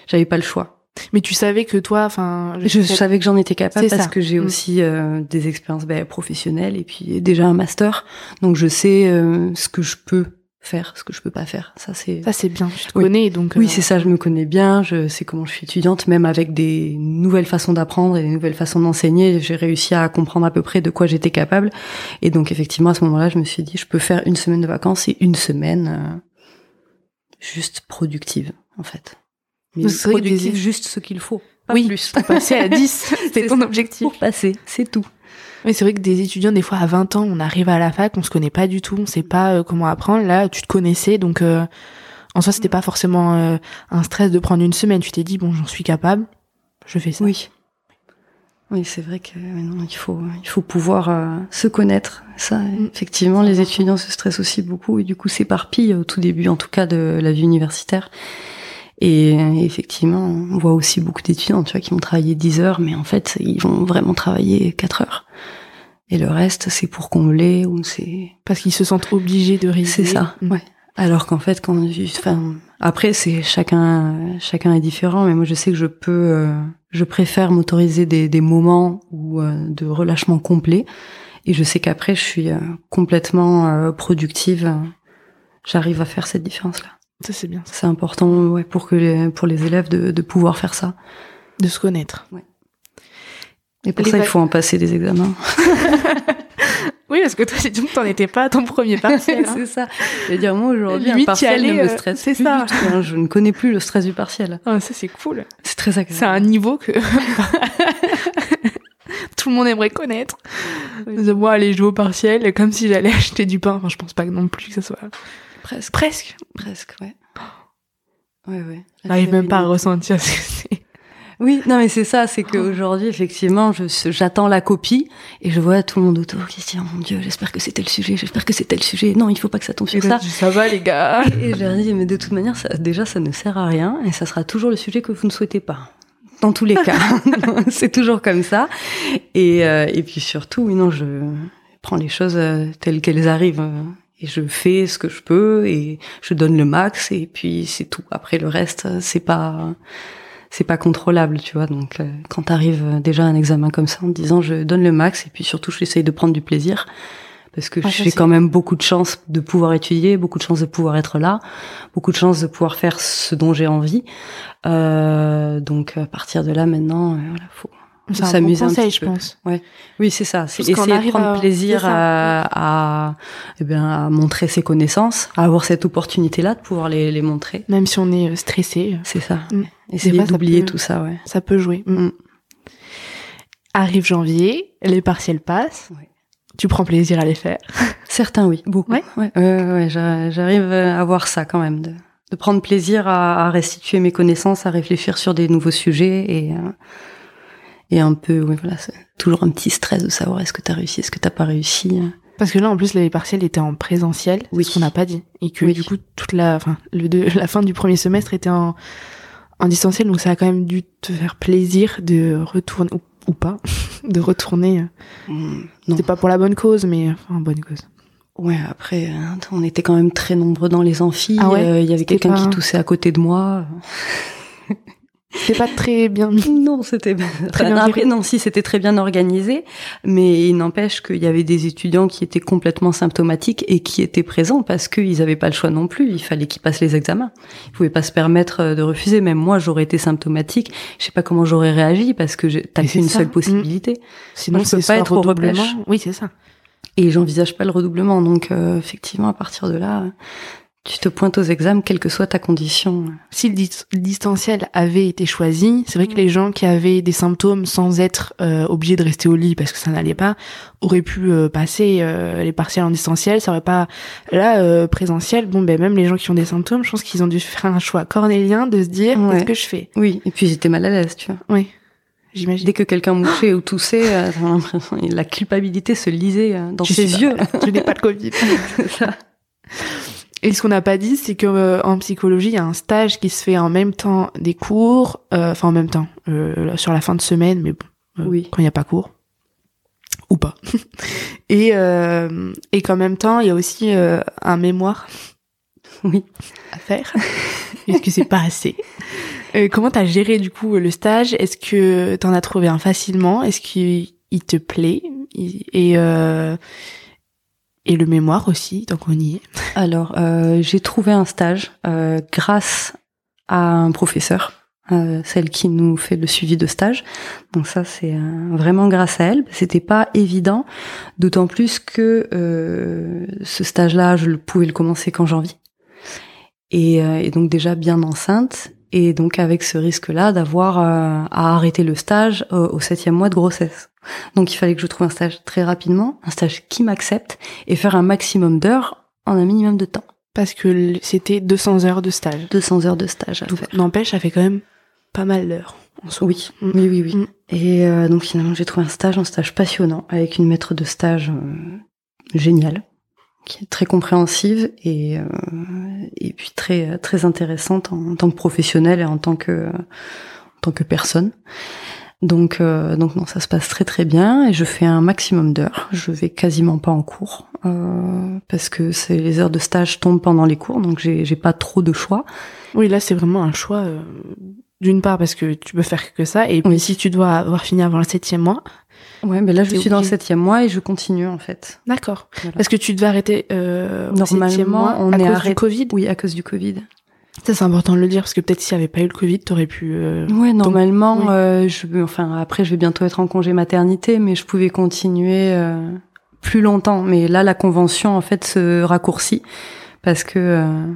J'avais pas le choix. Mais tu savais que toi, enfin, Je savais que j'en étais capable parce ça. que j'ai Mm. aussi euh, des expériences ben, professionnelles et puis déjà un master. Donc je sais euh, ce que je peux faire, ce que je peux pas faire. Ça c'est ça c'est bien. Tu te Oui. connais donc. oui, euh, c'est ça, je me connais bien, je sais comment je suis étudiante, même avec des nouvelles façons d'apprendre et des nouvelles façons d'enseigner, j'ai réussi à comprendre à peu près de quoi j'étais capable. Et donc effectivement, à ce moment-là, je me suis dit, je peux faire une semaine de vacances et une semaine euh, juste productive, en fait. Mais productive, juste ce qu'il faut, pas Oui, plus. pour passer à 10, c'était C'est ton objectif. Pour passer, c'est tout. Oui, c'est vrai que des étudiants, des fois, à 20 ans, on arrive à la fac, on se connaît pas du tout, on sait pas euh, comment apprendre. Là, tu te connaissais, donc euh, en soi, c'était pas forcément euh, un stress de prendre une semaine. Tu t'es dit, bon, j'en suis capable, je fais ça. Oui. Oui, c'est vrai que maintenant, il faut, il faut pouvoir euh, se connaître. Ça, Mm. effectivement, les étudiants se stressent aussi beaucoup et du coup s'éparpillent au tout début, en tout cas, de la vie universitaire. Et euh, effectivement, on voit aussi beaucoup d'étudiants, tu vois, qui vont travailler 10 heures, mais en fait, ils vont vraiment travailler 4 heures. Et le reste, c'est pour combler ou c'est Parce qu'ils se sentent obligés de réviser. c'est ça, Mm. ouais. Alors qu'en fait, quand, enfin, après c'est chacun, chacun est différent, mais moi je sais que je peux, euh, je préfère m'autoriser des, des moments où euh, de relâchement complet, et je sais qu'après je suis euh, complètement productive. J'arrive à faire cette différence-là. Ça, c'est bien. C'est important, ouais, pour que les, pour les élèves de, de pouvoir faire ça. De se connaître. Et pour Les ça, il faut en passer des examens. Oui, parce que toi, c'est donc t'en étais pas à ton premier partiel. hein. c'est ça. Je veux dire, moi aujourd'hui, un partiel aller, ne me euh, stresse c'est ça. hein. Je ne connais plus le stress du partiel. Ah, ça, c'est cool. C'est très agréable. C'est un niveau que tout le monde aimerait connaître. Oui. Moi, aller jouer au partiel, comme si j'allais acheter du pain. Enfin, je pense pas non plus que ça soit Presque. presque. Presque, ouais. Ouais, ouais. J'arrive même pas à ressentir ce que c'est. Oui, non, mais c'est ça, c'est qu'aujourd'hui, effectivement, je, j'attends la copie et je vois tout le monde autour qui se dit, oh mon dieu, j'espère que c'était le sujet, j'espère que c'était le sujet. Non, il faut pas que ça tombe sur ça. ça va, les gars. Et je leur dis, mais de toute manière, ça, déjà, ça ne sert à rien et ça sera toujours le sujet que vous ne souhaitez pas. Dans tous les cas. c'est toujours comme ça. Et, euh, et puis surtout, non, je prends les choses euh, telles qu'elles arrivent. euh, et je fais ce que je peux et je donne le max et puis c'est tout. Après le reste, c'est pas c'est pas contrôlable, tu vois. Donc quand t'arrives déjà un examen comme ça en te disant je donne le max et puis surtout j'essaye de prendre du plaisir parce que Ouais, j'ai quand même beaucoup de chance de pouvoir étudier, beaucoup de chance de pouvoir être là, beaucoup de chance de pouvoir faire ce dont j'ai envie. Euh, donc à partir de là maintenant, euh, voilà, faut bon s'amuser un conseil, petit je peu. pense. oui, c'est ça. C'est essayer de prendre à- plaisir à, à, eh bien, à montrer ses connaisses, à avoir cette opportunité-là de pouvoir les, les montrer. Même si on est euh, stressé, C'est ça. Mm. Essayer d'oublier peut- tout ça, ouais. ça peut jouer. Mm. Mm. Arrive janvier, les partiels passent. Ouais. Tu prends plaisir à les faire. Certains, oui, beaucoup. Ouais. ouais, ouais, ouais, j'a- j'arrive à avoir ça quand même, de, de prendre plaisir à, à restituer mes connaissances, à réfléchir sur des nouveaux sujets et, euh, et un peu, ouais, voilà, c'est toujours un petit stress de savoir est-ce que t'as réussi, est-ce que t'as pas réussi. Parce que là, en plus, les partiels étaient en présentiel, Oui. ce qu'on n'a pas dit. Et que Oui. du coup, toute la, enfin, le la fin du premier semestre était en, en distanciel, donc ça a quand même dû te faire plaisir de retourner, ou, ou pas, de retourner. Mm, non. C'était pas pour la bonne cause, mais enfin, bonne cause. Ouais, après, hein, on était quand même très nombreux dans les amphis. Ah ouais euh, Il y avait quelqu'un pas- qui toussait à côté de moi. C'était pas très bien mis. Non, c'était Très bien après non, si c'était très bien organisé, mais il n'empêche qu'il y avait des étudiants qui étaient complètement symptomatiques et qui étaient présents parce qu'ils n'avaient pas le choix non plus. Il fallait qu'ils passent les examens. Ils pouvaient pas se permettre euh, de refuser. Même moi, j'aurais été symptomatique. Je sais pas comment j'aurais réagi parce que t'as c'est qu'une seule Mm. possibilité. Sinon, Moi, je peux c'est pas être au redoublement. Oui, c'est ça. Et j'envisage pas le redoublement. Donc, euh, effectivement, à partir de là, Tu te pointes aux examens, quelle que soit ta condition. Si le, distanciel avait été choisi, c'est vrai que les gens qui avaient des symptômes sans être euh, obligés de rester au lit parce que ça n'allait pas, auraient pu euh, passer euh, les partiels en distanciel. Ça aurait pas là présentiel. Bon, ben même les gens qui ont des symptômes, je pense qu'ils ont dû faire un choix cornélien de se dire qu'est-ce que je fais? Oui, et puis j'étais mal à l'aise, tu vois. Oui. J'imagine. Dès que quelqu'un mouchait ou toussait, la culpabilité se lisait dans ses yeux. je n'ai pas de Covid. ça. Et ce qu'on n'a pas dit, c'est que euh, en psychologie, il y a un stage qui se fait en même temps des cours, euh, enfin en même temps, euh, sur la fin de semaine, mais bon, oui. quand il n'y a pas cours ou pas. et et qu'en même temps, il y a aussi un mémoire, oui, à faire. Est-ce que c'est pas assez? Comment t'as géré du coup le stage? Est-ce que t'en as trouvé un facilement? Est-ce qu'il te plaît? Et et le mémoire aussi, donc on y est. Alors, euh, j'ai trouvé un stage euh, grâce à un professeur, euh, celle qui nous fait le suivi de stage. Donc ça, c'est vraiment grâce à elle. C'était pas évident, d'autant plus que ce stage-là, je pouvais le commencer quand j'ai envie. Et, et, donc déjà bien enceinte, et donc avec ce risque-là d'avoir à arrêter le stage au septième mois de grossesse. Donc il fallait que je trouve un stage très rapidement, un stage qui m'accepte et faire un maximum d'heures en un minimum de temps. Parce que c'était 200 heures de stage. 200 heures de stage. N'empêche, ça fait quand même pas mal d'heures. Oui, oui, oui, oui. Mm. Et euh, donc finalement, j'ai trouvé un stage, un stage passionnant, avec une maître de stage euh, géniale, qui est très compréhensive et euh, et puis très très intéressante en, tant que professionnelle et en tant que en tant que personne. Donc, euh, donc non, ça se passe très très bien et je fais un maximum d'heures. Je vais quasiment pas en cours euh, parce que c'est les heures de stage tombent pendant les cours, donc j'ai j'ai pas trop de choix. Oui, là c'est vraiment un choix. Euh, d'une part parce que tu peux faire que ça et puis si tu dois avoir fini avant le septième mois. Ouais, mais là je suis dans le septième mois et je continue en fait. D'accord. Parce que tu devais arrêter euh, normalement mois on à est cause du Covid? Oui, à cause du Covid. Ça c'est important de le dire parce que peut-être s'il n'y avait pas eu le Covid, t'aurais pu. Euh... Ouais, normalement, euh, je, enfin après je vais bientôt être en congé maternité, mais je pouvais continuer euh, plus longtemps. Mais là, la convention en fait se raccourcit parce que, euh,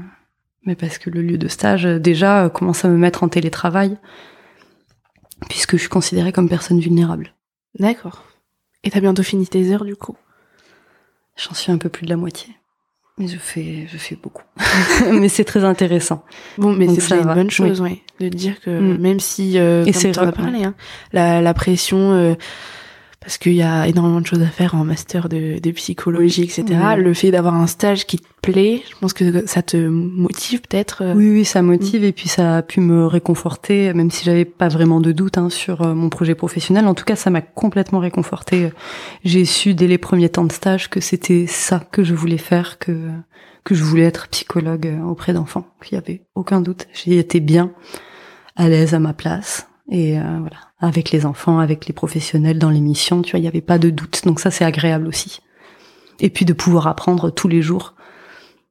mais parce que le lieu de stage déjà commence à me mettre en télétravail puisque je suis considérée comme personne vulnérable. D'accord. Et t'as bientôt fini tes heures du coup? J'en suis un peu plus de la moitié. Mais je fais, je fais beaucoup. mais c'est très intéressant. Bon, mais c'est une bonne chose, oui. de dire que mm. même si, euh, et c'est parlé, hein, la, la pression, euh, parce qu'il y a énormément de choses à faire en master de, de psychologie, etc. Le fait d'avoir un stage qui te plaît, je pense que ça te motive peut-être. Euh. Oui, oui, ça motive et puis ça a pu me réconforter, même si j'avais pas vraiment de doute hein, sur euh, mon projet professionnel. En tout cas, ça m'a complètement réconforté. J'ai su dès les premiers temps de stage que c'était ça que je voulais faire, que que je voulais être psychologue euh, auprès d'enfants. Il y avait aucun doute. J'y étais bien, à l'aise à ma place et voilà avec les enfants, avec les professionnels dans l'émission, tu vois, il n'y avait pas de doute. Donc ça, c'est agréable aussi. Et puis de pouvoir apprendre tous les jours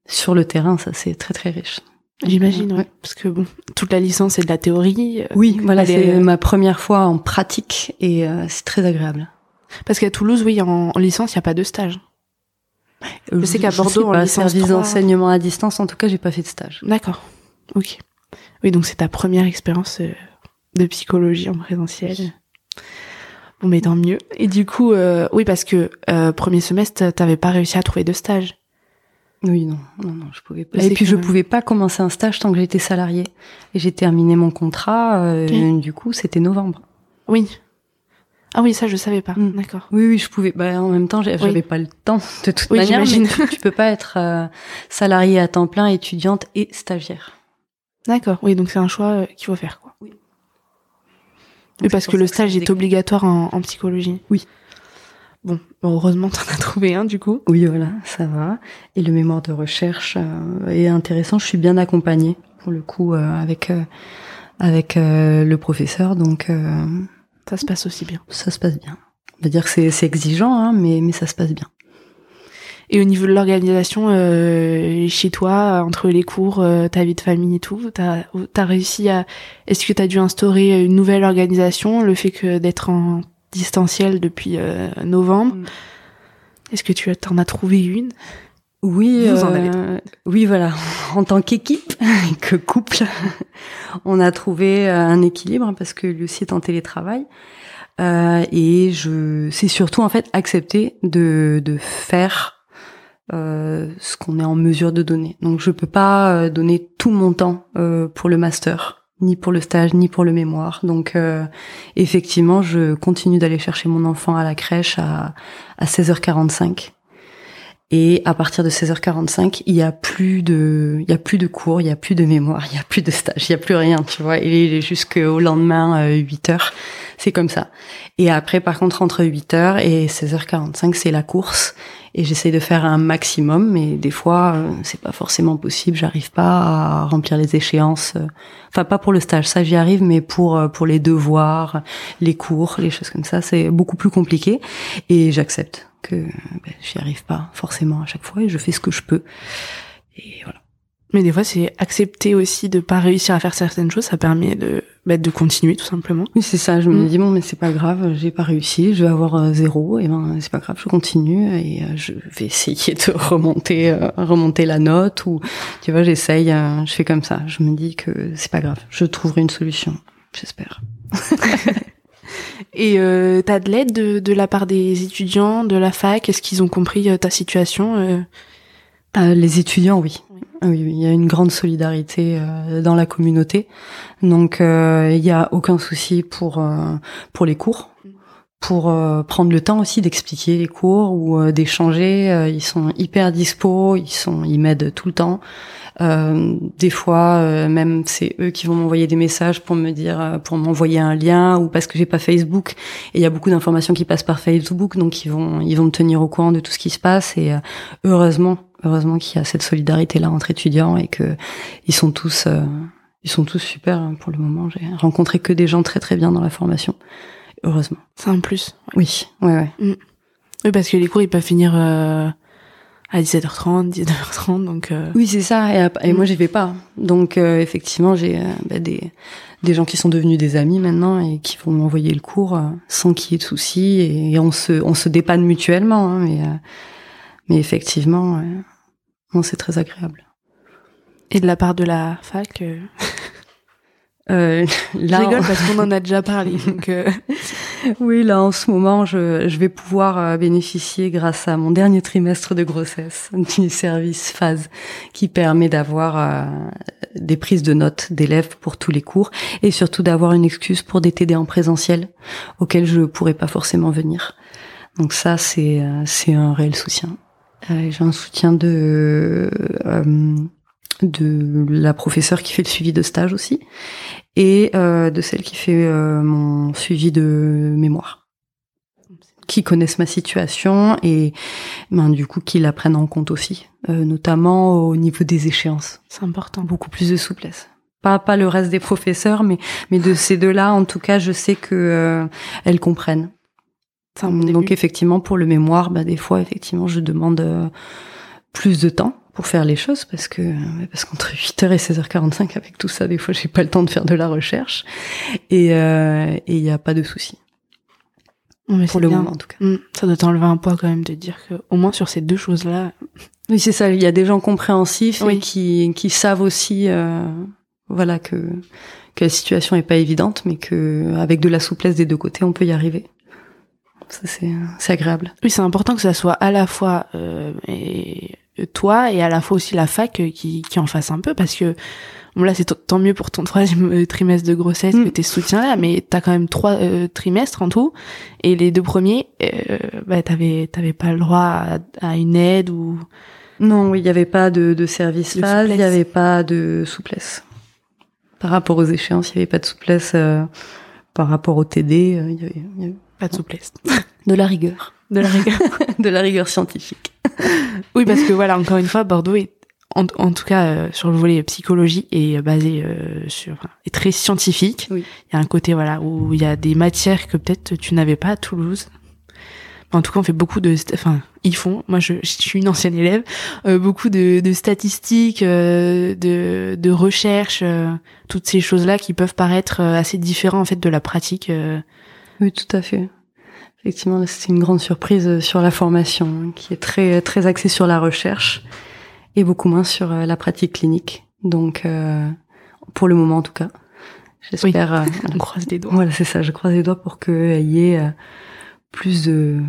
sur le terrain, ça c'est très très riche. J'imagine, ouais. Parce que bon, toute la licence c'est de la théorie. Euh, oui, voilà, c'est euh, ma première fois en pratique et euh, c'est très agréable. Parce qu'à Toulouse, oui, en, licence, il n'y a pas de stage. je sais qu'à Bordeaux, en licence service d'enseignement à distance, en tout cas, j'ai pas fait de stage. D'accord. Ok. Oui, donc c'est ta première expérience de psychologie en présentiel. Bon, mais tant mieux. Et du coup, euh, oui, parce que euh, premier semestre, t'avais pas réussi à trouver de stage. Oui, non, non, non, je pouvais pas. Et puis je pouvais pas commencer un stage tant que j'étais salariée. Et j'ai terminé mon contrat. Euh, Du coup, c'était novembre. Oui. Ah oui, ça je savais pas. Mm. D'accord. Oui, oui, je pouvais. Bah, en même temps, j'avais pas le temps de toute oui, manière. Mais tu peux pas être salariée à temps plein, étudiante et stagiaire. D'accord. Oui, donc c'est un choix qu'il faut faire. Quoi. Oui. Oui, parce que le stage est obligatoire en, en, psychologie. Oui. Bon, heureusement, t'en as trouvé un du coup. Oui, voilà, ça va. Et le mémoire de recherche euh, est intéressant. Je suis bien accompagnée pour le coup euh, avec euh, avec le professeur, donc ça se passe aussi bien. Ça se passe bien. On va dire que c'est exigeant, hein, mais mais ça se passe bien. Et au niveau de l'organisation euh, chez toi, entre les cours, euh, ta vie de famille et tout, t'as as réussi à... Est-ce que t'as dû instaurer une nouvelle organisation Le fait que d'être en distanciel depuis euh, novembre, mm. est-ce que tu en as trouvé une? Oui, Vous en euh, oui, voilà. En tant qu'équipe, que couple, on a trouvé euh, un équilibre parce que lui aussi est en télétravail. Euh, et je, c'est surtout en fait accepter de, de faire euh, ce qu'on est en mesure de donner. Donc je peux pas euh, donner tout mon temps euh, pour le master, ni pour le stage, ni pour le mémoire. Donc euh, effectivement, je continue d'aller chercher mon enfant à la crèche à, à 16h45. Et à partir de 16h45, il y a plus de, il y a plus de cours, il y a plus de mémoire, il y a plus de stage, il y a plus rien, tu vois. Et il est jusqu'au lendemain, euh, 8h. C'est comme ça. Et après, par contre, entre 8h et 16h45, c'est la course. Et j'essaye de faire un maximum, mais des fois, euh, c'est pas forcément possible. J'arrive pas à remplir les échéances. euh, Enfin, pas pour le stage, ça j'y arrive, mais pour euh, pour les devoirs, les cours, les choses comme ça, c'est beaucoup plus compliqué. Et j'accepte que ben, j'y arrive pas forcément à chaque fois, et je fais ce que je peux. Et voilà. Mais des fois, c'est accepter aussi de pas réussir à faire certaines choses. Ça permet de, bah, de continuer tout simplement. Oui, c'est ça. Je me Mm. dis bon, mais c'est pas grave, j'ai pas réussi, je vais avoir euh, zéro, et ben c'est pas grave, je continue et euh, je vais essayer de remonter, euh, remonter la note ou tu vois, j'essaye, euh, je fais comme ça. Je me dis que c'est pas grave, je trouverai une solution, j'espère. Et euh, t'as de l'aide de, de la part des étudiants, de la fac? Est-ce qu'ils ont compris euh, ta situation euh? Euh, les étudiants, oui. Oui. oui. il y a une grande solidarité euh, dans la communauté. Donc, euh, il y a aucun souci pour pour les cours, pour euh, prendre le temps aussi d'expliquer les cours ou d'échanger. Ils sont hyper dispo, ils sont, ils m'aident tout le temps. Des fois, même c'est eux qui vont m'envoyer des messages pour me dire, pour m'envoyer un lien ou parce que j'ai pas Facebook. Et il y a beaucoup d'informations qui passent par Facebook, donc ils vont, ils vont me tenir au courant de tout ce qui se passe. Et heureusement, heureusement qu'il y a cette solidarité là entre étudiants et que ils sont tous, euh, ils sont tous super hein, pour le moment. J'ai rencontré que des gens très très bien dans la formation. Heureusement. C'est un plus. Oui, ouais, ouais. Oui, parce que les cours, ils peuvent finir euh, à 17h30, 19h30, donc... euh, Oui, c'est ça. Et, et Mm. moi, j'y vais pas. Donc, euh, effectivement, j'ai euh, bah, des des gens qui sont devenus des amis maintenant et qui vont m'envoyer le cours euh, sans qu'il y ait de soucis et, on se on se dépanne mutuellement. hein, mais euh, mais effectivement, euh, c'est très agréable. Et de la part de la fac euh, Euh, Je là, rigole parce qu'on en a déjà parlé, donc... euh, oui, là en ce moment, je, je vais pouvoir euh, bénéficier, grâce à mon dernier trimestre de grossesse, du service phase qui permet d'avoir euh, des prises de notes d'élèves pour tous les cours et surtout d'avoir une excuse pour des TD en présentiel auxquels je pourrais pas forcément venir. Donc ça, c'est c'est un réel soutien. Euh, J'ai un soutien de euh, de la professeure qui fait le suivi de stage aussi et euh, de celle qui fait euh, mon suivi de mémoire qui connaissent ma situation et ben, du coup qui la prennent en compte aussi, euh, notamment au niveau des échéances. C'est important. Beaucoup plus de souplesse. Pas, pas le reste des professeurs, mais, mais de ces deux-là, en tout cas, je sais que euh, elles comprennent. Donc effectivement, pour le mémoire, bah, des fois, effectivement, je demande euh, plus de temps pour faire les choses parce que parce qu'entre 8h et 16h45 avec tout ça des fois j'ai pas le temps de faire de la recherche et euh, et il y a pas de souci mais pour le bien. moment en tout cas. Mm, Ça doit t'enlever un poids quand même de dire que au moins sur ces deux choses-là, Oui, c'est ça, il y a des gens compréhensifs Oui. et qui qui savent aussi euh, voilà que que la situation est pas évidente mais que avec de la souplesse des deux côtés, on peut y arriver. Ça c'est agréable. oui, c'est important que ça soit à la fois euh, et toi et à la fois aussi la fac euh, qui, qui en fasse un peu parce que bon là c'est tant mieux pour ton troisième euh, trimestre de grossesse Mm. que t'es soutien là, mais t'as quand même trois euh, trimestres en tout et les deux premiers, euh, bah t'avais t'avais pas le droit à, à une aide ou Non, il n'y avait pas de, de service De phase, il n'y avait pas de souplesse. Par rapport aux échéances, il n'y avait pas de souplesse euh, par rapport au TD, euh, il y, avait, y avait pas de souplesse, de la rigueur, de la rigueur. de la rigueur scientifique. Oui, parce que voilà, encore une fois, Bordeaux est, en, en tout cas, euh, sur le volet psychologie, est basé euh, sur, est très scientifique. Oui. Il y a un côté, voilà, où il y a des matières que peut-être tu n'avais pas à Toulouse. En tout cas, on fait beaucoup de, enfin, ils font. Moi, je, je suis une ancienne élève, euh, beaucoup de, de statistiques, euh, de, de recherches, euh, toutes ces choses-là qui peuvent paraître euh, assez différentes en fait de la pratique. Euh. Oui, tout à fait. effectivement, c'était une grande surprise sur la formation, hein, qui est très très axée sur la recherche et beaucoup moins sur la pratique clinique. Donc, pour le moment en tout cas. J'espère. on croise les doigts. Voilà, c'est ça. Je croise les doigts pour qu'il y ait plus de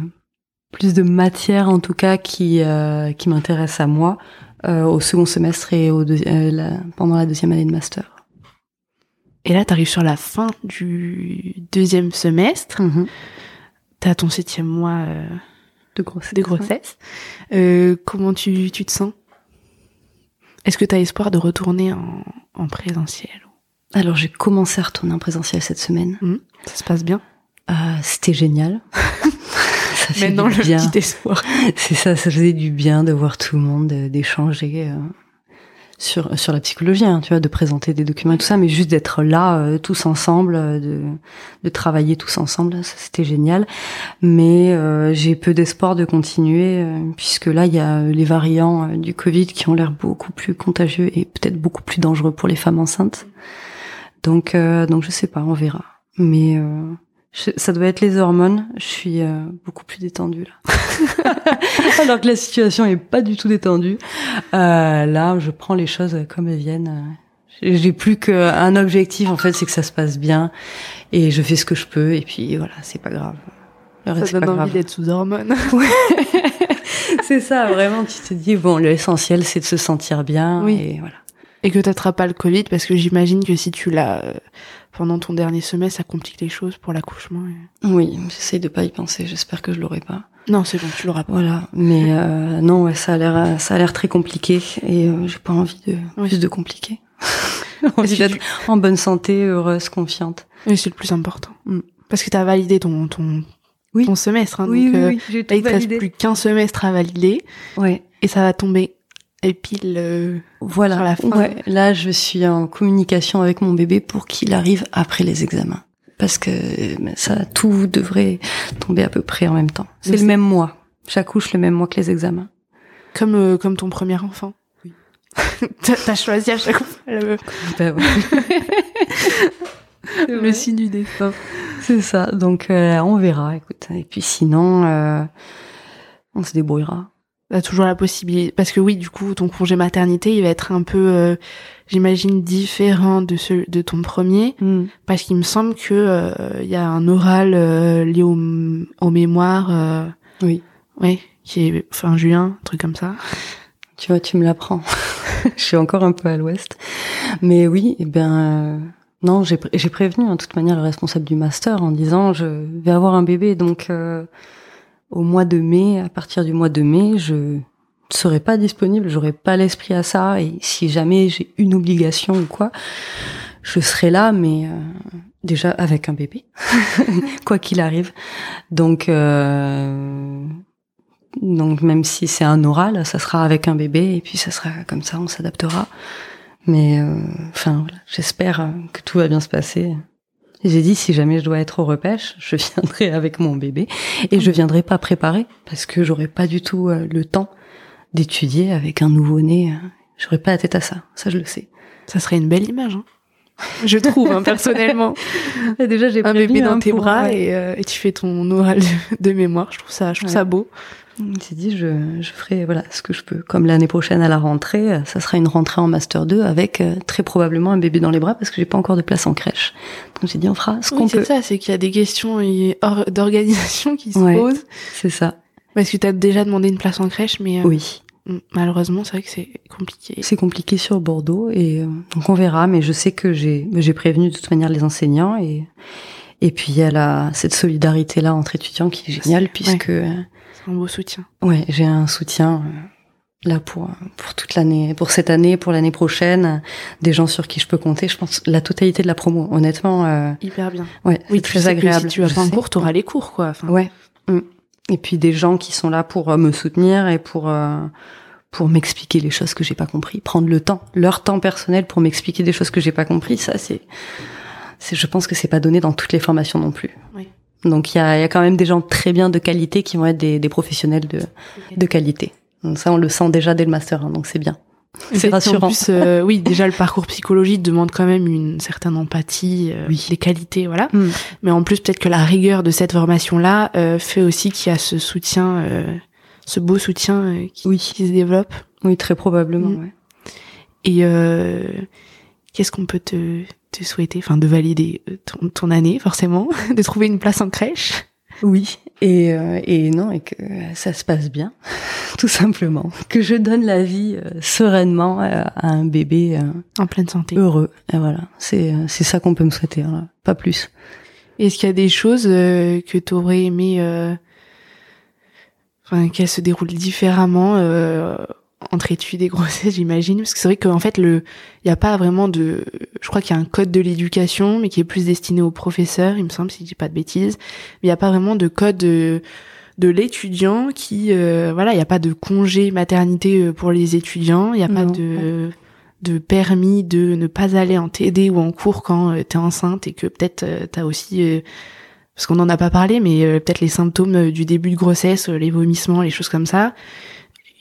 plus de matière en tout cas qui euh, qui m'intéresse à moi euh, au second semestre et au euh, pendant la deuxième année de master. Et là, tu arrives sur la fin du deuxième semestre. Mm-hmm. Tu as ton septième mois de grossesse. De grossesse. comment tu, tu te sens? Est-ce que tu as espoir de retourner en, en présentiel? Alors, j'ai commencé à retourner en présentiel cette semaine. Mmh. Ça se passe bien? C'était génial. ça Maintenant, le petit espoir. C'est ça, ça faisait du bien de voir tout le monde, d'échanger euh, sur sur la psychologie, hein, tu vois, de présenter des documents et tout ça, mais juste d'être là euh, tous ensemble, euh, de de travailler tous ensemble, ça c'était génial. Mais j'ai peu d'espoir de continuer puisque là il y a les variants du Covid qui ont l'air beaucoup plus contagieux et peut-être beaucoup plus dangereux pour les femmes enceintes. Donc donc je sais pas, on verra. Mais ça doit être les hormones. Je suis euh, beaucoup plus détendue là. Alors que la situation est pas du tout détendue. Euh, là, je prends les choses comme elles viennent. J'ai plus qu'un objectif en fait, c'est que ça se passe bien et je fais ce que je peux et puis voilà, c'est pas grave. Le reste, ça donne envie d'être sous hormones. c'est ça, vraiment. Tu te dis bon, l'essentiel c'est de se sentir bien oui. et voilà. Et que t'attrapes pas le Covid parce que j'imagine que si tu l'as euh, pendant ton dernier semestre, ça complique les choses pour l'accouchement. Oui, j'essaie de pas y penser. J'espère que je l'aurai pas. Non, c'est bon, tu l'auras pas. Voilà, mais euh, non, ouais, ça a l'air, ça a l'air très compliqué et euh, j'ai pas envie de plus de compliquer. envie d'être en bonne santé, heureuse, confiante. Oui, c'est le plus important. Mm. Parce que tu as validé ton ton oui. ton semestre. Hein, oui, donc, oui, euh, oui, j'ai tout il te reste plus qu'un semestre à valider. Ouais. Et ça va tomber et pile euh, voilà la fin. Ouais, là je suis en communication avec mon bébé pour qu'il arrive après les examens parce que ça tout devrait tomber à peu près en même temps. C'est le même mois. J'accouche le même mois que les examens. Comme euh, comme ton premier enfant. Oui. T'as choisi à chaque fois le, ben le signe du destin. C'est ça. Donc euh, on verra. Écoute. Et puis sinon, euh, on se débrouillera. T'as toujours la possibilité parce que oui du coup ton congé maternité il va être un peu euh, j'imagine différent de ce de ton premier. Hmm. parce qu'il me semble que euh, il y a un oral euh, lié au, au mémoire oui. oui qui est fin juin un truc comme ça. Tu vois tu me l'apprends. Je suis encore un peu à l'ouest. Mais oui eh bien non j'ai j'ai prévenu en hein, toute manière le responsable du master en disant je vais avoir un bébé donc au mois de mai, à partir du mois de mai, je ne serai pas disponible, j'aurai pas l'esprit à ça, et si jamais j'ai une obligation ou quoi, je serai là, mais euh, déjà avec un bébé, quoi qu'il arrive. Donc, euh, donc même si c'est un oral, ça sera avec un bébé, et puis ça sera comme ça, on s'adaptera. Mais euh, enfin, j'espère que tout va bien se passer. J'ai dit si jamais je dois être au repêche, je viendrai avec mon bébé et je viendrai pas préparer parce que j'aurais pas du tout euh, le temps d'étudier avec un nouveau-né. Euh, j'aurais pas la tête à ça, ça je le sais. Ça serait une belle image, hein je trouve hein, personnellement. déjà j'ai un bébé dans hein, tes bras euh, et, tu fais ton oral de, mémoire. Je trouve ça, je trouve ça beau. J'ai dit, je, je ferai voilà ce que je peux. Comme l'année prochaine à la rentrée, ça sera une rentrée en master 2 avec euh, très probablement un bébé dans les bras parce que j'ai pas encore de place en crèche. Donc j'ai dit, on fera ce qu'on peut. C'est ça, c'est qu'il y a des questions d'organisation qui se posent. C'est ça. Parce que tu as déjà demandé une place en crèche, mais euh, oui. Malheureusement, c'est vrai que c'est compliqué. C'est compliqué sur Bordeaux et euh, donc on verra. Mais je sais que j'ai j'ai prévenu de toute manière les enseignants et et puis il y a la cette solidarité là entre étudiants qui est géniale puisque un beau soutien. Ouais, j'ai un soutien euh, là pour pour toute l'année, pour cette année, pour l'année prochaine, des gens sur qui je peux compter. Je pense la totalité de la promo, honnêtement. Euh, Hyper bien. Ouais, oui, très agréable. si tu as pas un cours, t'auras les cours, quoi. Enfin. Ouais. Mm. Et puis des gens qui sont là pour euh, me soutenir et pour pour m'expliquer les choses que j'ai pas compris, prendre le temps, leur temps personnel pour m'expliquer des choses que j'ai pas compris. Ça, c'est, c'est, je pense que c'est pas donné dans toutes les formations non plus. Oui. Donc il y a, y a, quand même des gens très bien de qualité qui vont être des, des professionnels de, de qualité. Donc ça, on le sent déjà dès le master, hein, donc c'est bien. C'est rassurant. En plus, euh, oui, déjà le parcours psychologique demande quand même une certaine empathie, euh, des qualités, voilà. Mm. Mais en plus, peut-être que la rigueur de cette formation-là euh, fait aussi qu'il y a ce soutien, euh, ce beau soutien qui, Oui. qui se développe. Oui, très probablement. Mm. ouais. Et euh, qu'est-ce qu'on peut te, te souhaiter Enfin, de valider euh, ton, ton année, forcément, de trouver une place en crèche. Oui, et, euh, et non, et que ça se passe bien, tout simplement. Que je donne la vie euh, sereinement euh, à un bébé En pleine santé. heureux. Et voilà, c'est c'est ça qu'on peut me souhaiter, hein, pas plus. Est-ce qu'il y a des choses que tu aurais aimé, euh, enfin, qu'elles se déroulent différemment euh, entre études et grossesse, j'imagine Parce que c'est vrai qu'en fait, le, il n'y a pas vraiment de, je crois qu'il y a un code de l'éducation, mais qui est plus destiné aux professeurs, il me semble, si je dis pas de bêtises. Mais il n'y a pas vraiment de code de, de l'étudiant qui, euh, voilà, il n'y a pas de congé maternité euh, pour les étudiants, il n'y a pas de de permis de ne pas aller en TD ou en cours quand tu t'es enceinte et que peut-être euh, t'as aussi euh, parce qu'on n'en a pas parlé mais euh, peut-être les symptômes euh, du début de grossesse euh, les vomissements les choses comme ça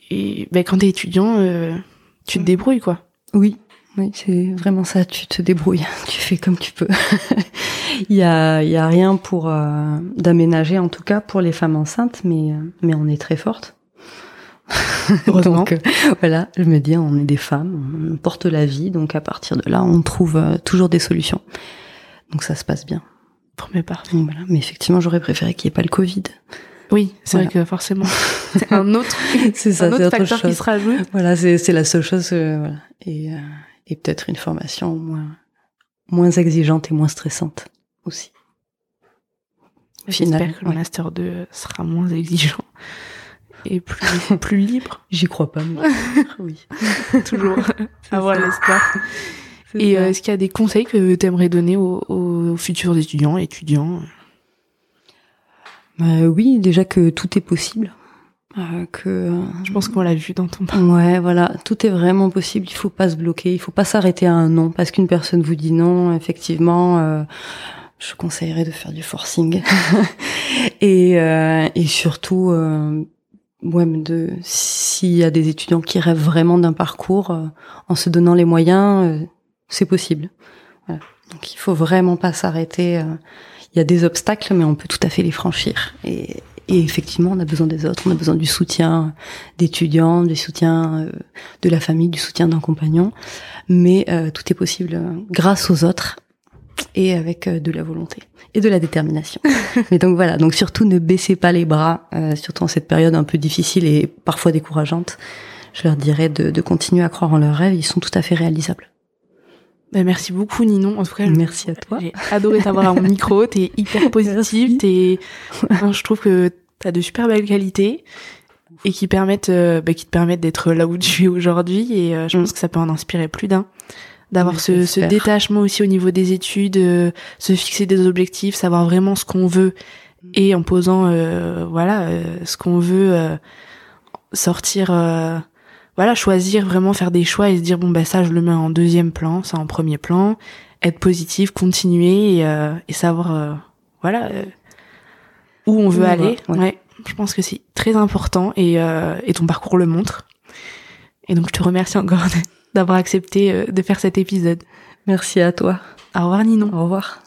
et ben quand t'es étudiant euh, tu te débrouilles quoi Oui, oui, c'est vraiment ça. Tu te débrouilles, tu fais comme tu peux. il y a, il y a rien pour euh, d'aménager, en tout cas pour les femmes enceintes, mais euh, mais on est très fortes. Heureusement. donc euh, voilà, je me dis, on est des femmes, on porte la vie, donc à partir de là, on trouve euh, toujours des solutions. Donc ça se passe bien. premier part Donc voilà. Mais effectivement, j'aurais préféré qu'il n'y ait pas le Covid. Oui c'est Voilà. vrai que forcément c'est un autre C'est ça, un c'est autre facteur qui se rajoute Voilà, c'est c'est la seule chose. euh, voilà. Et, euh, et peut-être une formation moins, moins exigeante et moins stressante aussi. Final, j'espère que le ouais. master 2 sera moins exigeant et plus plus libre J'y crois pas, mais oui. toujours avoir l'espoir Et euh, est-ce qu'il y a des conseils que tu aimerais donner aux, aux futurs étudiants, étudiants Bah oui, déjà que tout est possible. Euh, que euh, Je pense qu'on l'a vu dans ton parcours. Ouais, voilà, tout est vraiment possible. Il faut pas se bloquer, il faut pas s'arrêter à un non parce qu'une personne vous dit non. Effectivement, euh, je conseillerais de faire du forcing et euh, et surtout, euh, ouais, de s'il y a des étudiants qui rêvent vraiment d'un parcours euh, en se donnant les moyens, euh, c'est possible. Voilà. Donc il faut vraiment pas s'arrêter. Il y a des obstacles, mais on peut tout à fait les franchir. Et, et effectivement, on a besoin des autres, on a besoin du soutien d'étudiants, du soutien euh, de la famille, du soutien d'un compagnon. Mais euh, tout est possible euh, grâce aux autres et avec euh, de la volonté et de la détermination. Mais donc voilà, donc surtout ne baissez pas les bras, euh, surtout en cette période un peu difficile et parfois décourageante. Je leur dirais de, de continuer à croire en leurs rêves, ils sont tout à fait réalisables. Bah, merci beaucoup Ninon. En tout cas, Merci à toi. j'ai adoré t'avoir à mon micro. T'es hyper positive. T'es, Enfin, je trouve que t'as de super belles qualités et qui permettent, euh, bah, qui te permettent d'être là où tu es aujourd'hui. Et euh, je Mm. pense que ça peut en inspirer plus d'un. D'avoir ce, ce détachement aussi au niveau des études, euh, se fixer des objectifs, savoir vraiment ce qu'on veut et en posant, euh, voilà, euh, ce qu'on veut, euh, sortir, euh, voilà, choisir vraiment faire des choix et se dire bon bah ça je le mets en deuxième plan, ça en premier plan, être positif, continuer et, euh, et savoir, euh, voilà, euh, où on veut aller. ouais. ouais, je pense que c'est très important et, euh, et ton parcours le montre. Et donc je te remercie encore d'avoir accepté de faire cet épisode. Merci à toi. Au revoir Ninon. Au revoir.